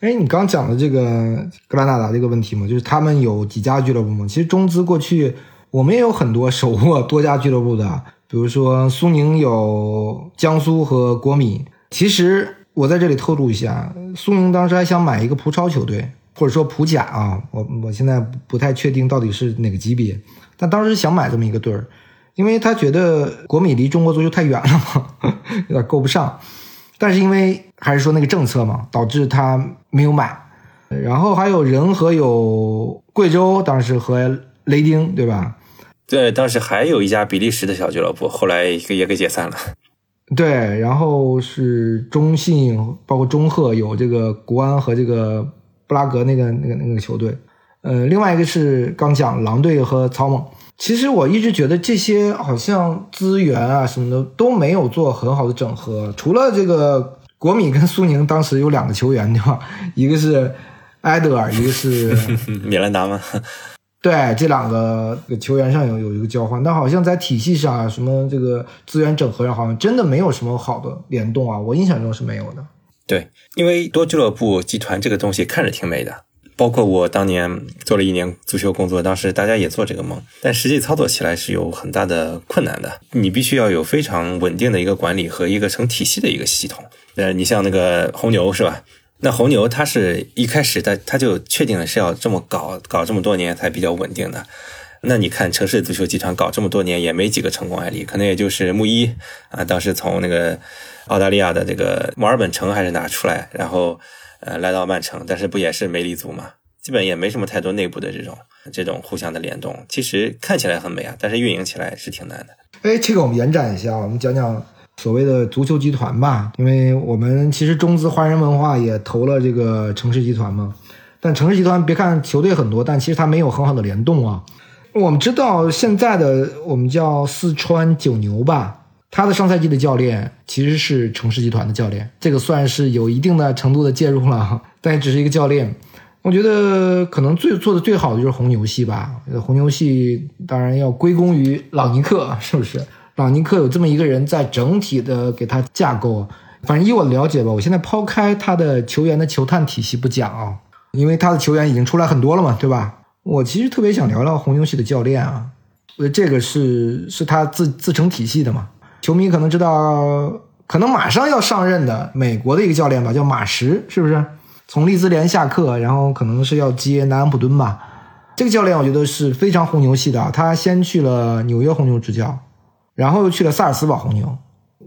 哎，你刚讲的这个格拉纳达这个问题嘛，就是他们有几家俱乐部嘛？其实中资过去我们也有很多手握多家俱乐部的。比如说苏宁有江苏和国米，其实我在这里透露一下，苏宁当时还想买一个葡超球队，或者说葡甲啊，我我现在不太确定到底是哪个级别，但当时想买这么一个队儿，因为他觉得国米离中国足球太远了嘛，[LAUGHS] 有点够不上，但是因为还是说那个政策嘛，导致他没有买。然后还有仁和有贵州，当时和雷丁，对吧？对，当时还有一家比利时的小俱乐部，后来也给解散了。[LAUGHS] 对，然后是中信，包括中赫有这个国安和这个布拉格那个那个那个球队。呃，另外一个是刚讲狼队和草蜢。其实我一直觉得这些好像资源啊什么的都没有做很好的整合，除了这个国米跟苏宁当时有两个球员对吧？一个是埃德尔，一个是 [LAUGHS] 米兰达吗？对这两个球员上有有一个交换，但好像在体系上啊，什么这个资源整合上，好像真的没有什么好的联动啊。我印象中是没有的。对，因为多俱乐部集团这个东西看着挺美的，包括我当年做了一年足球工作，当时大家也做这个梦，但实际操作起来是有很大的困难的。你必须要有非常稳定的一个管理和一个成体系的一个系统。呃，你像那个红牛是吧？那红牛它是一开始它它就确定了是要这么搞搞这么多年才比较稳定的。那你看城市足球集团搞这么多年也没几个成功案例，可能也就是穆伊啊，当时从那个澳大利亚的这个墨尔本城还是哪出来，然后呃来到曼城，但是不也是没立足嘛？基本也没什么太多内部的这种这种互相的联动。其实看起来很美啊，但是运营起来是挺难的。哎，这个我们延展一下，我们讲讲。所谓的足球集团吧，因为我们其实中资华人文化也投了这个城市集团嘛。但城市集团别看球队很多，但其实它没有很好的联动啊。我们知道现在的我们叫四川九牛吧，他的上赛季的教练其实是城市集团的教练，这个算是有一定的程度的介入了，[LAUGHS] 但也只是一个教练。我觉得可能最做的最好的就是红牛系吧，红牛系当然要归功于朗尼克，是不是？朗尼克有这么一个人在整体的给他架构，反正以我的了解吧，我现在抛开他的球员的球探体系不讲啊，因为他的球员已经出来很多了嘛，对吧？我其实特别想聊聊红牛系的教练啊，呃，这个是是他自自成体系的嘛。球迷可能知道，可能马上要上任的美国的一个教练吧，叫马什，是不是？从利兹联下课，然后可能是要接南安普敦吧。这个教练我觉得是非常红牛系的，他先去了纽约红牛执教。然后又去了萨尔斯堡红牛，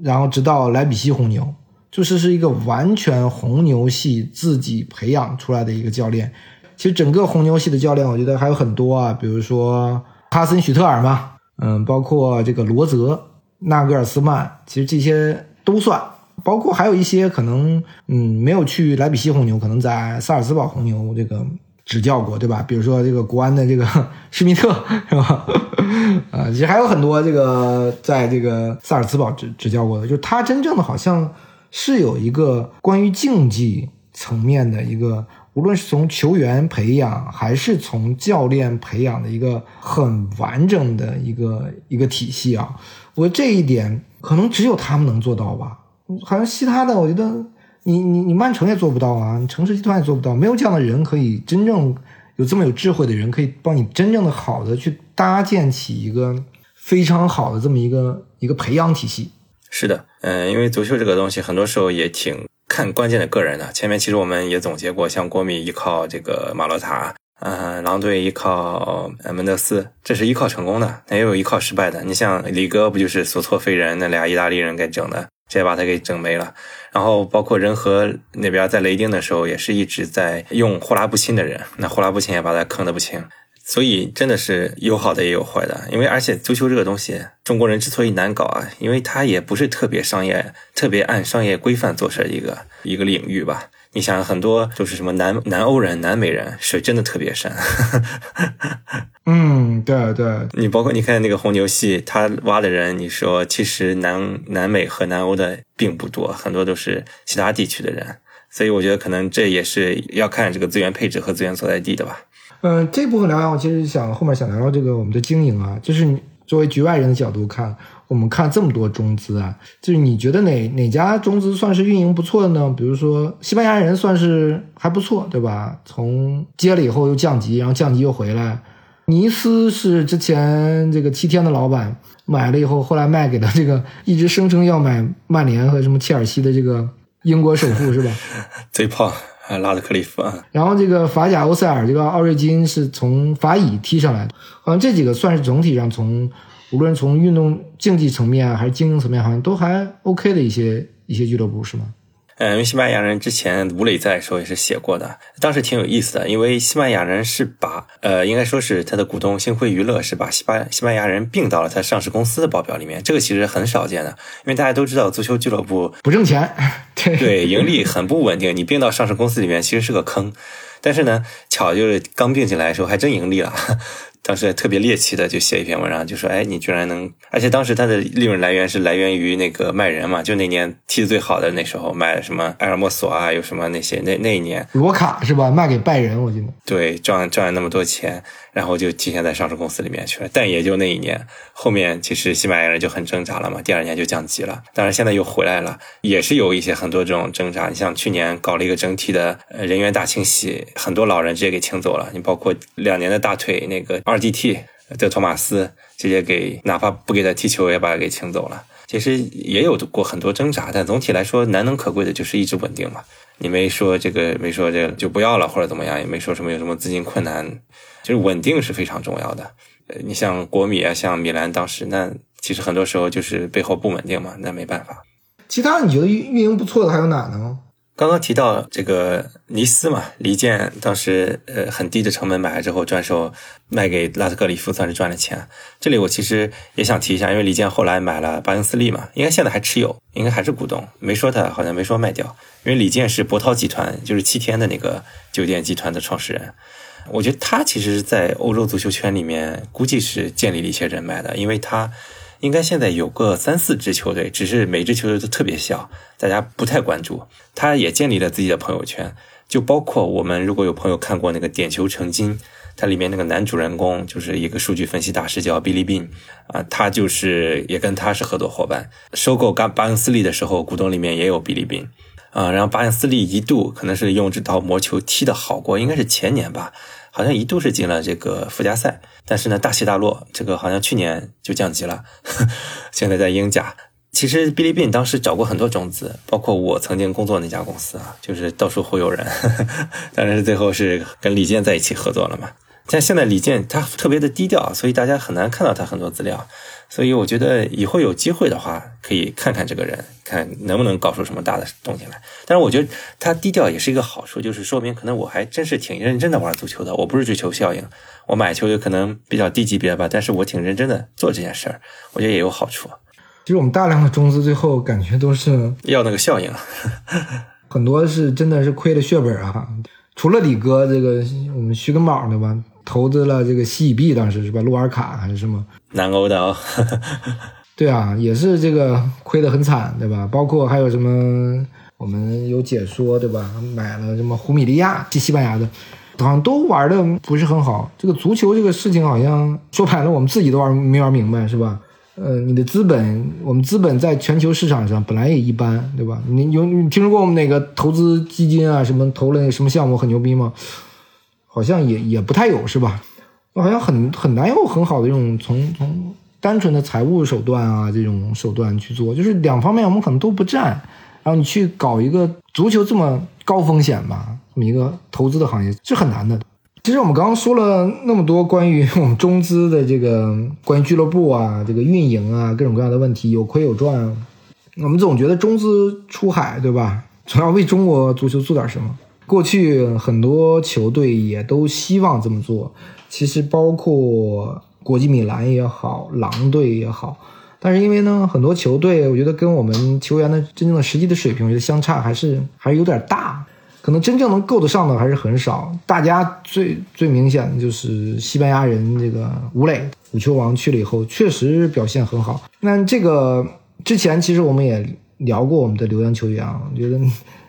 然后直到莱比锡红牛，就是是一个完全红牛系自己培养出来的一个教练。其实整个红牛系的教练，我觉得还有很多啊，比如说哈森许特尔嘛，嗯，包括这个罗泽、纳格尔斯曼，其实这些都算。包括还有一些可能，嗯，没有去莱比锡红牛，可能在萨尔斯堡红牛这个。执教过对吧？比如说这个国安的这个 [LAUGHS] 施密特是吧？[LAUGHS] 啊，其实还有很多这个在这个萨尔茨堡执执教过的，就是他真正的好像是有一个关于竞技层面的一个，无论是从球员培养还是从教练培养的一个很完整的一个一个体系啊。我这一点可能只有他们能做到吧？好像其他的，我觉得。你你你曼城也做不到啊，你城市集团也做不到，没有这样的人可以真正有这么有智慧的人，可以帮你真正的好的去搭建起一个非常好的这么一个一个培养体系。是的，嗯，因为足球这个东西很多时候也挺看关键的个人的。前面其实我们也总结过，像国米依靠这个马洛塔，嗯，狼队依靠门德斯，这是依靠成功的，那也有依靠失败的。你像李哥不就是索错飞人那俩意大利人给整的，直接把他给整没了。然后包括仁和那边在雷丁的时候，也是一直在用霍拉布钦的人，那霍拉布钦也把他坑的不轻。所以真的是有好的也有坏的，因为而且足球这个东西，中国人之所以难搞啊，因为他也不是特别商业、特别按商业规范做事一个一个领域吧。你想很多就是什么南南欧人、南美人，水真的特别深。[LAUGHS] 嗯，对对，你包括你看那个红牛系，他挖的人，你说其实南南美和南欧的并不多，很多都是其他地区的人。所以我觉得可能这也是要看这个资源配置和资源所在地的吧。嗯，这部分聊完，我其实想后面想聊聊这个我们的经营啊，就是你作为局外人的角度看，我们看这么多中资啊，就是你觉得哪哪家中资算是运营不错的呢？比如说西班牙人算是还不错，对吧？从接了以后又降级，然后降级又回来。尼斯是之前这个七天的老板买了以后，后来卖给了这个一直声称要买曼联和什么切尔西的这个英国首富，是吧？[LAUGHS] 贼胖。啊，拉德克利夫啊，然后这个法甲欧塞尔，这个奥瑞金是从法乙踢上来的，好像这几个算是总体上从无论从运动竞技层面还是经营层面，好像都还 OK 的一些一些俱乐部，是吗？嗯，因为西班牙人之前吴磊在的时候也是写过的，当时挺有意思的。因为西班牙人是把呃，应该说是他的股东星辉娱乐是把西班西班牙人并到了他上市公司的报表里面，这个其实很少见的。因为大家都知道足球俱乐部不挣钱，对对，盈利很不稳定，你并到上市公司里面其实是个坑。但是呢，巧就是刚并进来的时候还真盈利了。当时特别猎奇的就写一篇文章，就说：“哎，你居然能……而且当时他的利润来源是来源于那个卖人嘛，就那年踢的最好的那时候卖什么埃尔莫索啊，有什么那些那那一年罗卡是吧？卖给拜仁，我记得对，赚赚了那么多钱。”然后就体现在上市公司里面去了，但也就那一年，后面其实西班牙人就很挣扎了嘛，第二年就降级了，当然现在又回来了，也是有一些很多这种挣扎。你像去年搞了一个整体的人员大清洗，很多老人直接给清走了，你包括两年的大腿那个二 DT 德托马斯，直接给哪怕不给他踢球也把他给清走了。其实也有过很多挣扎，但总体来说难能可贵的就是一直稳定嘛。你没说这个，没说这个就不要了或者怎么样，也没说什么有什么资金困难。就是稳定是非常重要的，呃，你像国米啊，像米兰，当时那其实很多时候就是背后不稳定嘛，那没办法。其他你觉得运运营不错的还有哪呢？刚刚提到这个尼斯嘛，李健当时呃很低的成本买了之后转手卖给拉特克里夫，算是赚了钱。这里我其实也想提一下，因为李健后来买了巴恩斯利嘛，应该现在还持有，应该还是股东，没说他好像没说卖掉。因为李健是博涛集团，就是七天的那个酒店集团的创始人。我觉得他其实，在欧洲足球圈里面，估计是建立了一些人脉的，因为他应该现在有个三四支球队，只是每支球队都特别小，大家不太关注。他也建立了自己的朋友圈，就包括我们如果有朋友看过那个《点球成金》，它里面那个男主人公就是一个数据分析大师叫比利宾啊，他就是也跟他是合作伙伴。收购巴巴恩斯利的时候，股东里面也有比利宾啊，然后巴恩斯利一度可能是用这套魔球踢得好过，应该是前年吧。好像一度是进了这个附加赛，但是呢，大起大落，这个好像去年就降级了，[LAUGHS] 现在在英甲。其实哔哩哔哩当时找过很多种子，包括我曾经工作那家公司啊，就是到处忽悠人，[LAUGHS] 但是最后是跟李健在一起合作了嘛。但现在李健他特别的低调，所以大家很难看到他很多资料。所以我觉得以后有机会的话，可以看看这个人，看能不能搞出什么大的动静来。但是我觉得他低调也是一个好处，就是说明可能我还真是挺认真的玩足球的。我不是追求效应，我买球有可能比较低级别吧，但是我挺认真的做这件事儿，我觉得也有好处。其实我们大量的中资最后感觉都是要那个效应，很多是真的是亏了血本啊。除了李哥这个，我们徐根宝对吧？投资了这个西乙币，当时是吧？洛尔卡还是什么？南欧的啊，[LAUGHS] 对啊，也是这个亏得很惨，对吧？包括还有什么，我们有解说，对吧？买了什么胡米利亚，西西班牙的，好像都玩的不是很好。这个足球这个事情，好像说白了，我们自己都玩没玩明白，是吧？呃，你的资本，我们资本在全球市场上本来也一般，对吧？你有你听说过我们哪个投资基金啊，什么投了什么项目很牛逼吗？好像也也不太有是吧？好像很很难有很好的这种从从单纯的财务手段啊这种手段去做，就是两方面我们可能都不占，然后你去搞一个足球这么高风险吧，这么一个投资的行业是很难的。其实我们刚刚说了那么多关于 [LAUGHS] 我们中资的这个关于俱乐部啊、这个运营啊各种各样的问题，有亏有赚。我们总觉得中资出海，对吧？总要为中国足球做点什么。过去很多球队也都希望这么做，其实包括国际米兰也好，狼队也好。但是因为呢，很多球队我觉得跟我们球员的真正的实际的水平，我觉得相差还是还是有点大，可能真正能够得上的还是很少。大家最最明显的就是西班牙人这个吴磊，五球王去了以后，确实表现很好。那这个之前其实我们也聊过我们的留洋球员啊，我觉得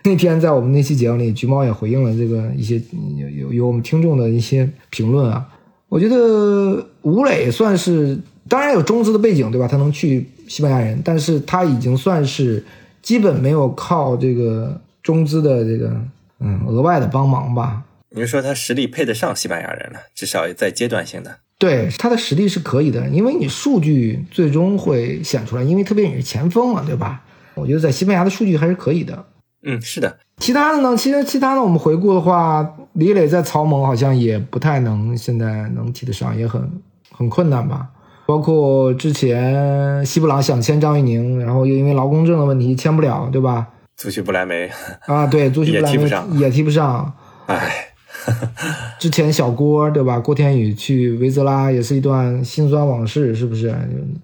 那天在我们那期节目里，橘猫也回应了这个一些有有有我们听众的一些评论啊。我觉得吴磊算是。当然有中资的背景，对吧？他能去西班牙人，但是他已经算是基本没有靠这个中资的这个嗯额外的帮忙吧。你是说他实力配得上西班牙人了？至少在阶段性的，对他的实力是可以的，因为你数据最终会显出来，因为特别你是前锋嘛，对吧？我觉得在西班牙的数据还是可以的。嗯，是的。其他的呢？其实其他的我们回顾的话，李磊在曹盟好像也不太能现在能提得上，也很很困难吧。包括之前西布朗想签张玉宁，然后又因为劳工证的问题签不了，对吧？足球不来梅啊，对，[LAUGHS] 足球不来梅也踢不上，也踢不上。唉，[LAUGHS] 之前小郭对吧？郭天宇去维泽拉也是一段心酸往事，是不是？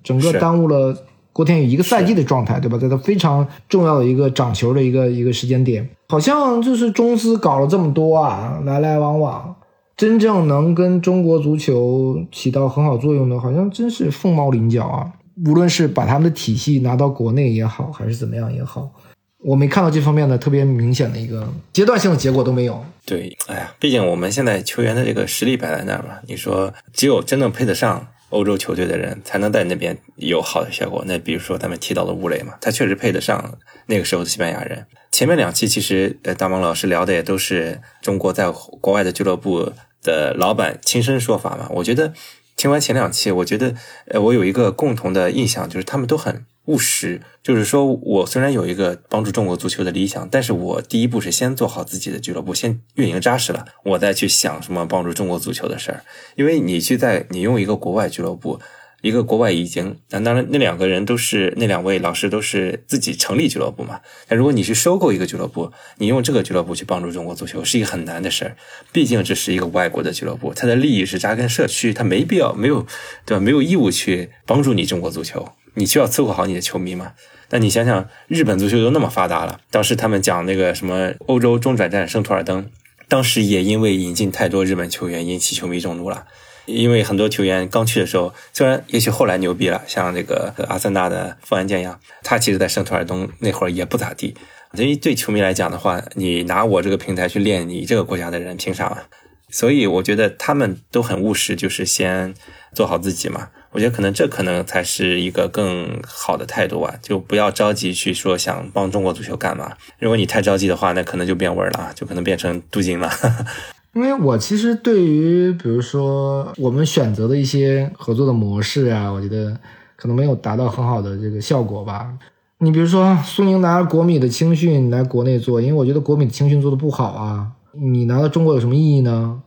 整个耽误了郭天宇一个赛季的状态，对吧？在他非常重要的一个掌球的一个一个时间点，好像就是中资搞了这么多啊，来来往往。真正能跟中国足球起到很好作用的，好像真是凤毛麟角啊！无论是把他们的体系拿到国内也好，还是怎么样也好，我没看到这方面的特别明显的一个阶段性的结果都没有。对，哎呀，毕竟我们现在球员的这个实力摆在那儿嘛，你说只有真正配得上欧洲球队的人，才能在那边有好的效果。那比如说咱们提到的吴磊嘛，他确实配得上那个时候的西班牙人。前面两期其实呃，大芒老师聊的也都是中国在国外的俱乐部。的老板亲身说法嘛？我觉得听完前两期，我觉得呃，我有一个共同的印象，就是他们都很务实。就是说我虽然有一个帮助中国足球的理想，但是我第一步是先做好自己的俱乐部，先运营扎实了，我再去想什么帮助中国足球的事儿。因为你去在你用一个国外俱乐部。一个国外已经，那当然那两个人都是那两位老师都是自己成立俱乐部嘛。那如果你去收购一个俱乐部，你用这个俱乐部去帮助中国足球，是一个很难的事儿。毕竟这是一个外国的俱乐部，它的利益是扎根社区，它没必要没有对吧？没有义务去帮助你中国足球，你需要伺候好你的球迷嘛。那你想想，日本足球都那么发达了，当时他们讲那个什么欧洲中转站圣图尔登，当时也因为引进太多日本球员，引起球迷众怒了。因为很多球员刚去的时候，虽然也许后来牛逼了，像这个阿森纳的富安健洋，他其实在圣图尔登那会儿也不咋地。所以对球迷来讲的话，你拿我这个平台去练你这个国家的人，凭啥？所以我觉得他们都很务实，就是先做好自己嘛。我觉得可能这可能才是一个更好的态度啊，就不要着急去说想帮中国足球干嘛。如果你太着急的话，那可能就变味儿了，就可能变成镀金了。[LAUGHS] 因为我其实对于比如说我们选择的一些合作的模式啊，我觉得可能没有达到很好的这个效果吧。你比如说苏宁拿国米的青训来国内做，因为我觉得国米的青训做的不好啊。你拿到中国有什么意义呢？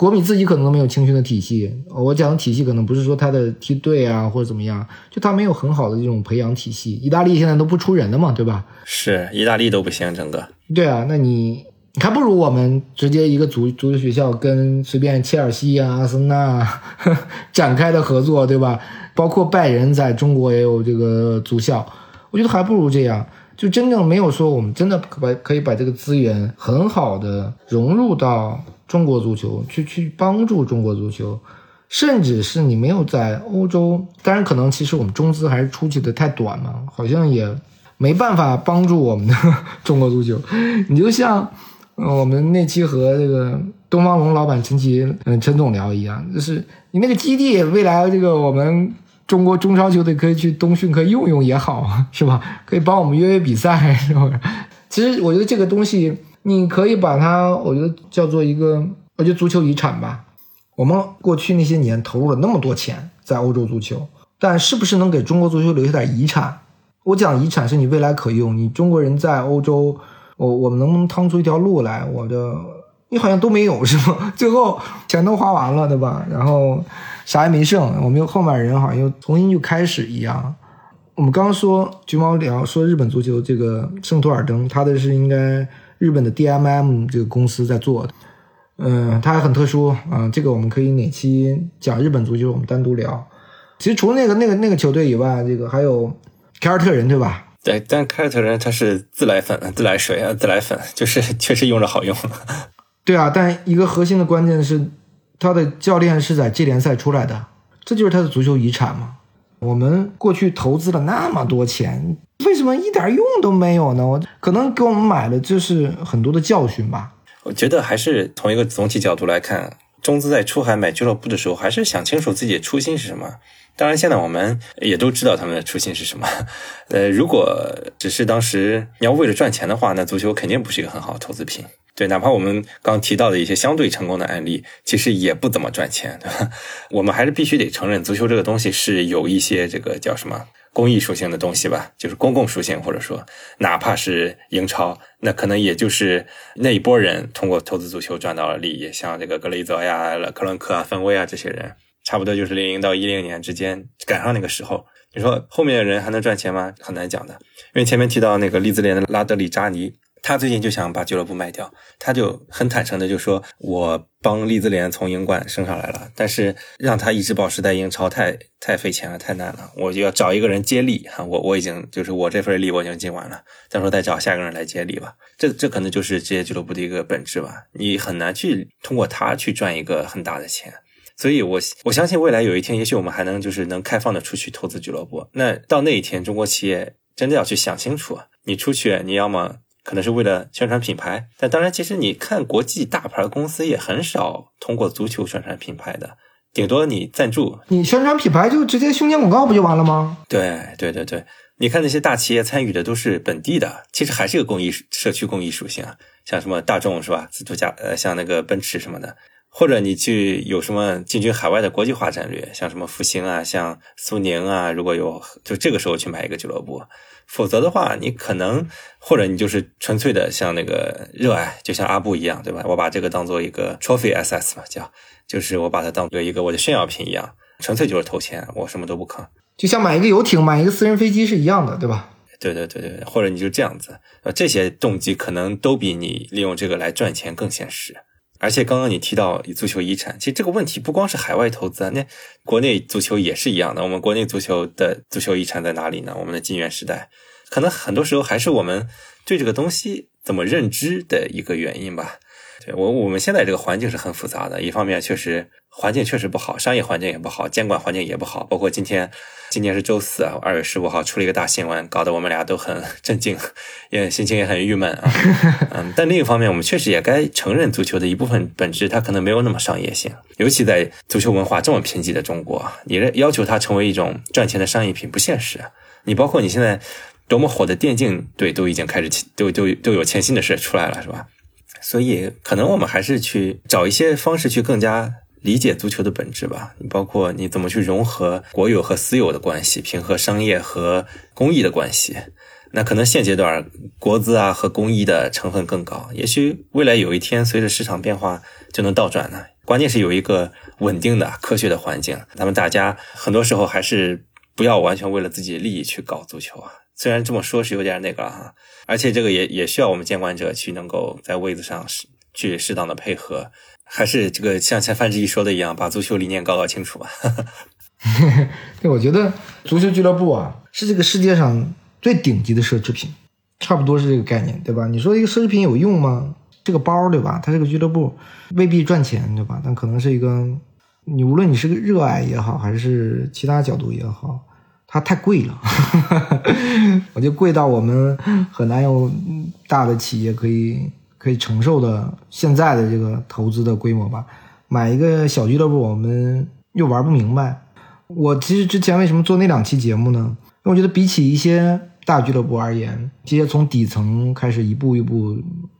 国米自己可能都没有青训的体系。我讲的体系可能不是说他的梯队啊或者怎么样，就他没有很好的这种培养体系。意大利现在都不出人的嘛，对吧？是，意大利都不行，整个。对啊，那你。还不如我们直接一个足足球学校跟随便切尔西啊、阿森纳 [LAUGHS] 展开的合作，对吧？包括拜仁在中国也有这个足校，我觉得还不如这样，就真正没有说我们真的可把可以把这个资源很好的融入到中国足球，去去帮助中国足球，甚至是你没有在欧洲，当然可能其实我们中资还是出去的太短嘛，好像也没办法帮助我们的 [LAUGHS] 中国足球，你就像。我们那期和这个东方龙老板陈奇，嗯，陈总聊一样，就是你那个基地，未来这个我们中国中超球队可以去冬训，可以用用也好啊，是吧？可以帮我们约约比赛，是吧？其实我觉得这个东西，你可以把它，我觉得叫做一个，我觉得足球遗产吧。我们过去那些年投入了那么多钱在欧洲足球，但是不是能给中国足球留下点遗产？我讲遗产是你未来可用，你中国人在欧洲。我我们能不能趟出一条路来？我的你好像都没有是吗？最后钱都花完了，对吧？然后啥也没剩，我们又后面人好像又重新就开始一样。我们刚刚说橘猫聊说日本足球这个圣托尔登，他的是应该日本的 DMM 这个公司在做的，嗯，它还很特殊啊、这个我们可以哪期讲日本足球我们单独聊。其实除了那个那个那个球队以外，这个还有凯尔特人对吧？对，但凯尔特人他是自来粉、自来水啊、自来粉，就是 [LAUGHS] 确实用着好用。[LAUGHS] 对啊，但一个核心的关键是，他的教练是在 G 联赛出来的，这就是他的足球遗产嘛。我们过去投资了那么多钱，为什么一点用都没有呢？我可能给我们买的就是很多的教训吧。我觉得还是从一个总体角度来看，中资在出海买俱乐部的时候，还是想清楚自己的初心是什么。当然，现在我们也都知道他们的初心是什么。[LAUGHS] 呃，如果只是当时你要为了赚钱的话，那足球肯定不是一个很好的投资品。对，哪怕我们刚提到的一些相对成功的案例，其实也不怎么赚钱，对吧？[LAUGHS] 我们还是必须得承认，足球这个东西是有一些这个叫什么公益属性的东西吧，就是公共属性，或者说哪怕是英超，那可能也就是那一波人通过投资足球赚到了利益，像这个格雷泽呀、克伦克啊、芬威啊这些人，差不多就是零零到一零年之间赶上那个时候。你说后面的人还能赚钱吗？很难讲的，因为前面提到那个利兹联的拉德里扎尼。他最近就想把俱乐部卖掉，他就很坦诚的就说：“我帮利兹联从英冠升上来了，但是让他一直保持在英超太太费钱了，太难了。我就要找一个人接力哈，我我已经就是我这份力我已经尽完了，到时候再找下一个人来接力吧。这这可能就是职业俱乐部的一个本质吧，你很难去通过他去赚一个很大的钱。”所以，我我相信未来有一天，也许我们还能就是能开放的出去投资俱乐部。那到那一天，中国企业真的要去想清楚，你出去，你要么可能是为了宣传品牌，但当然，其实你看国际大牌公司也很少通过足球宣传品牌的，顶多你赞助。你宣传品牌就直接胸前广告不就完了吗？对对对对，你看那些大企业参与的都是本地的，其实还是个公益社区公益属性啊，像什么大众是吧？自主驾呃，像那个奔驰什么的。或者你去有什么进军海外的国际化战略，像什么复兴啊，像苏宁啊，如果有就这个时候去买一个俱乐部，否则的话，你可能或者你就是纯粹的像那个热爱，就像阿布一样，对吧？我把这个当做一个 trophy SS 嘛，叫就是我把它当做一个我的炫耀品一样，纯粹就是投钱，我什么都不坑，就像买一个游艇、买一个私人飞机是一样的，对吧？对对对对，或者你就这样子，呃，这些动机可能都比你利用这个来赚钱更现实。而且刚刚你提到足球遗产，其实这个问题不光是海外投资啊，那国内足球也是一样的。我们国内足球的足球遗产在哪里呢？我们的金元时代，可能很多时候还是我们对这个东西怎么认知的一个原因吧。对我我们现在这个环境是很复杂的，一方面确实环境确实不好，商业环境也不好，监管环境也不好，包括今天。今天是周四啊，二月十五号出了一个大新闻，搞得我们俩都很 [LAUGHS] 震惊，也心情也很郁闷啊。[LAUGHS] 嗯，但另一方面，我们确实也该承认，足球的一部分本质它可能没有那么商业性，尤其在足球文化这么贫瘠的中国，你要求它成为一种赚钱的商业品不现实。你包括你现在多么火的电竞队都已经开始都都都有欠薪的事出来了，是吧？所以可能我们还是去找一些方式去更加。理解足球的本质吧，你包括你怎么去融合国有和私有的关系，平衡商业和公益的关系。那可能现阶段国资啊和公益的成分更高，也许未来有一天随着市场变化就能倒转呢。关键是有一个稳定的科学的环境，咱们大家很多时候还是不要完全为了自己利益去搞足球啊。虽然这么说是有点那个哈，而且这个也也需要我们监管者去能够在位子上去适当的配合。还是这个像像范志毅说的一样，把足球理念搞搞清楚吧。[LAUGHS] 对，我觉得足球俱乐部啊，是这个世界上最顶级的奢侈品，差不多是这个概念，对吧？你说一个奢侈品有用吗？这个包，对吧？它这个俱乐部未必赚钱，对吧？但可能是一个，你无论你是个热爱也好，还是其他角度也好，它太贵了。[LAUGHS] 我就贵到我们很难有大的企业可以。可以承受的现在的这个投资的规模吧，买一个小俱乐部，我们又玩不明白。我其实之前为什么做那两期节目呢？因为我觉得比起一些大俱乐部而言，这些从底层开始一步一步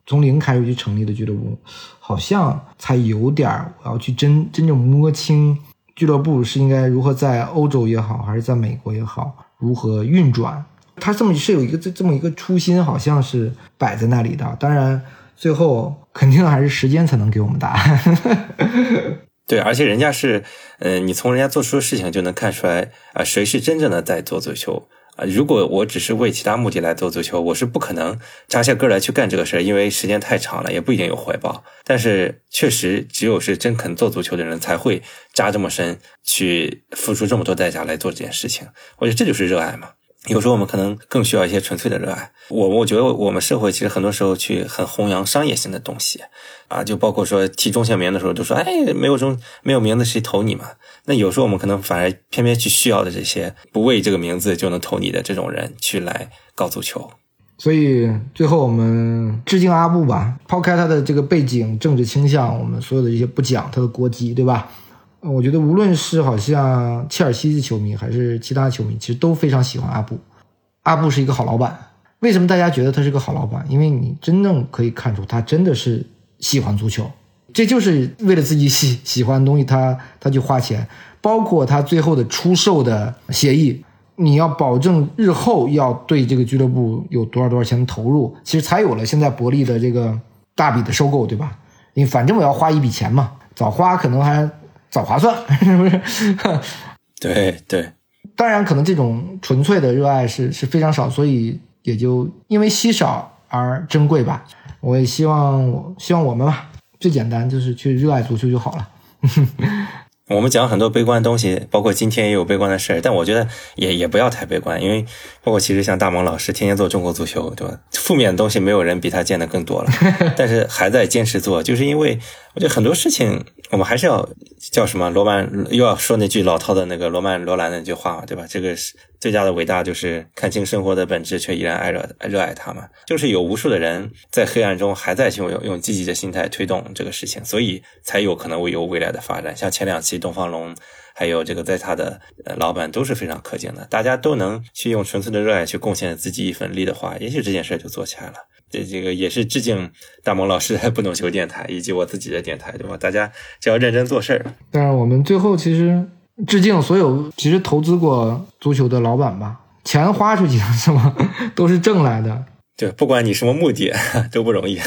从零开始去成立的俱乐部，好像才有点我要去真真正摸清俱乐部是应该如何在欧洲也好，还是在美国也好，如何运转。他这么是有一个这这么一个初心，好像是摆在那里的。当然。最后肯定还是时间才能给我们答案。[LAUGHS] 对，而且人家是，嗯，你从人家做出的事情就能看出来啊，谁是真正的在做足球啊。如果我只是为其他目的来做足球，我是不可能扎下根来去干这个事儿，因为时间太长了，也不一定有回报。但是确实，只有是真肯做足球的人，才会扎这么深，去付出这么多代价来做这件事情。我觉得这就是热爱嘛。有时候我们可能更需要一些纯粹的热爱。我我觉得我们社会其实很多时候去很弘扬商业性的东西，啊，就包括说提中线名的时候都说，哎，没有中没有名字谁投你嘛？那有时候我们可能反而偏偏去需要的这些不为这个名字就能投你的这种人去来搞足球。所以最后我们致敬阿布吧，抛开他的这个背景、政治倾向，我们所有的这些不讲他的国籍，对吧？我觉得无论是好像切尔西的球迷还是其他球迷，其实都非常喜欢阿布。阿布是一个好老板。为什么大家觉得他是个好老板？因为你真正可以看出他真的是喜欢足球，这就是为了自己喜喜欢的东西，他他去花钱。包括他最后的出售的协议，你要保证日后要对这个俱乐部有多少多少钱的投入，其实才有了现在伯利的这个大笔的收购，对吧？因为反正我要花一笔钱嘛，早花可能还。早划算，是不是？对对，当然，可能这种纯粹的热爱是是非常少，所以也就因为稀少而珍贵吧。我也希望，我希望我们吧，最简单就是去热爱足球就好了。[LAUGHS] 我们讲很多悲观的东西，包括今天也有悲观的事儿，但我觉得也也不要太悲观，因为包括其实像大萌老师天天做中国足球，对吧？负面的东西没有人比他见的更多了，[LAUGHS] 但是还在坚持做，就是因为我觉得很多事情我们还是要叫什么罗曼又要说那句老套的那个罗曼罗兰那句话，对吧？这个是最大的伟大，就是看清生活的本质，却依然爱热热爱它嘛。就是有无数的人在黑暗中还在去用用积极的心态推动这个事情，所以才有可能会有未来的发展。像前两期。东方龙，还有这个在他的呃老板都是非常可敬的，大家都能去用纯粹的热爱去贡献自己一份力的话，也许这件事就做起来了。这这个也是致敬大萌老师的 [LAUGHS] 不懂球电台以及我自己的电台，对吧？大家只要认真做事儿。但是我们最后其实致敬所有其实投资过足球的老板吧，钱花出去了 [LAUGHS] 是吗？都是挣来的。对，不管你什么目的 [LAUGHS] 都不容易。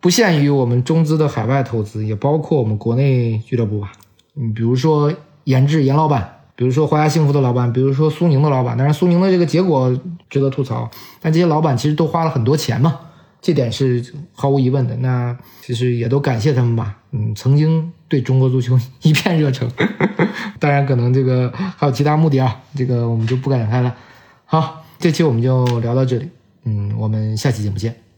不限于我们中资的海外投资，也包括我们国内俱乐部吧。嗯，比如说严志严老板，比如说华夏幸福的老板，比如说苏宁的老板，当然苏宁的这个结果值得吐槽，但这些老板其实都花了很多钱嘛，这点是毫无疑问的。那其实也都感谢他们吧，嗯，曾经对中国足球 [LAUGHS] 一片热诚，[LAUGHS] 当然可能这个还有其他目的啊，这个我们就不敢开了。好，这期我们就聊到这里，嗯，我们下期节目见。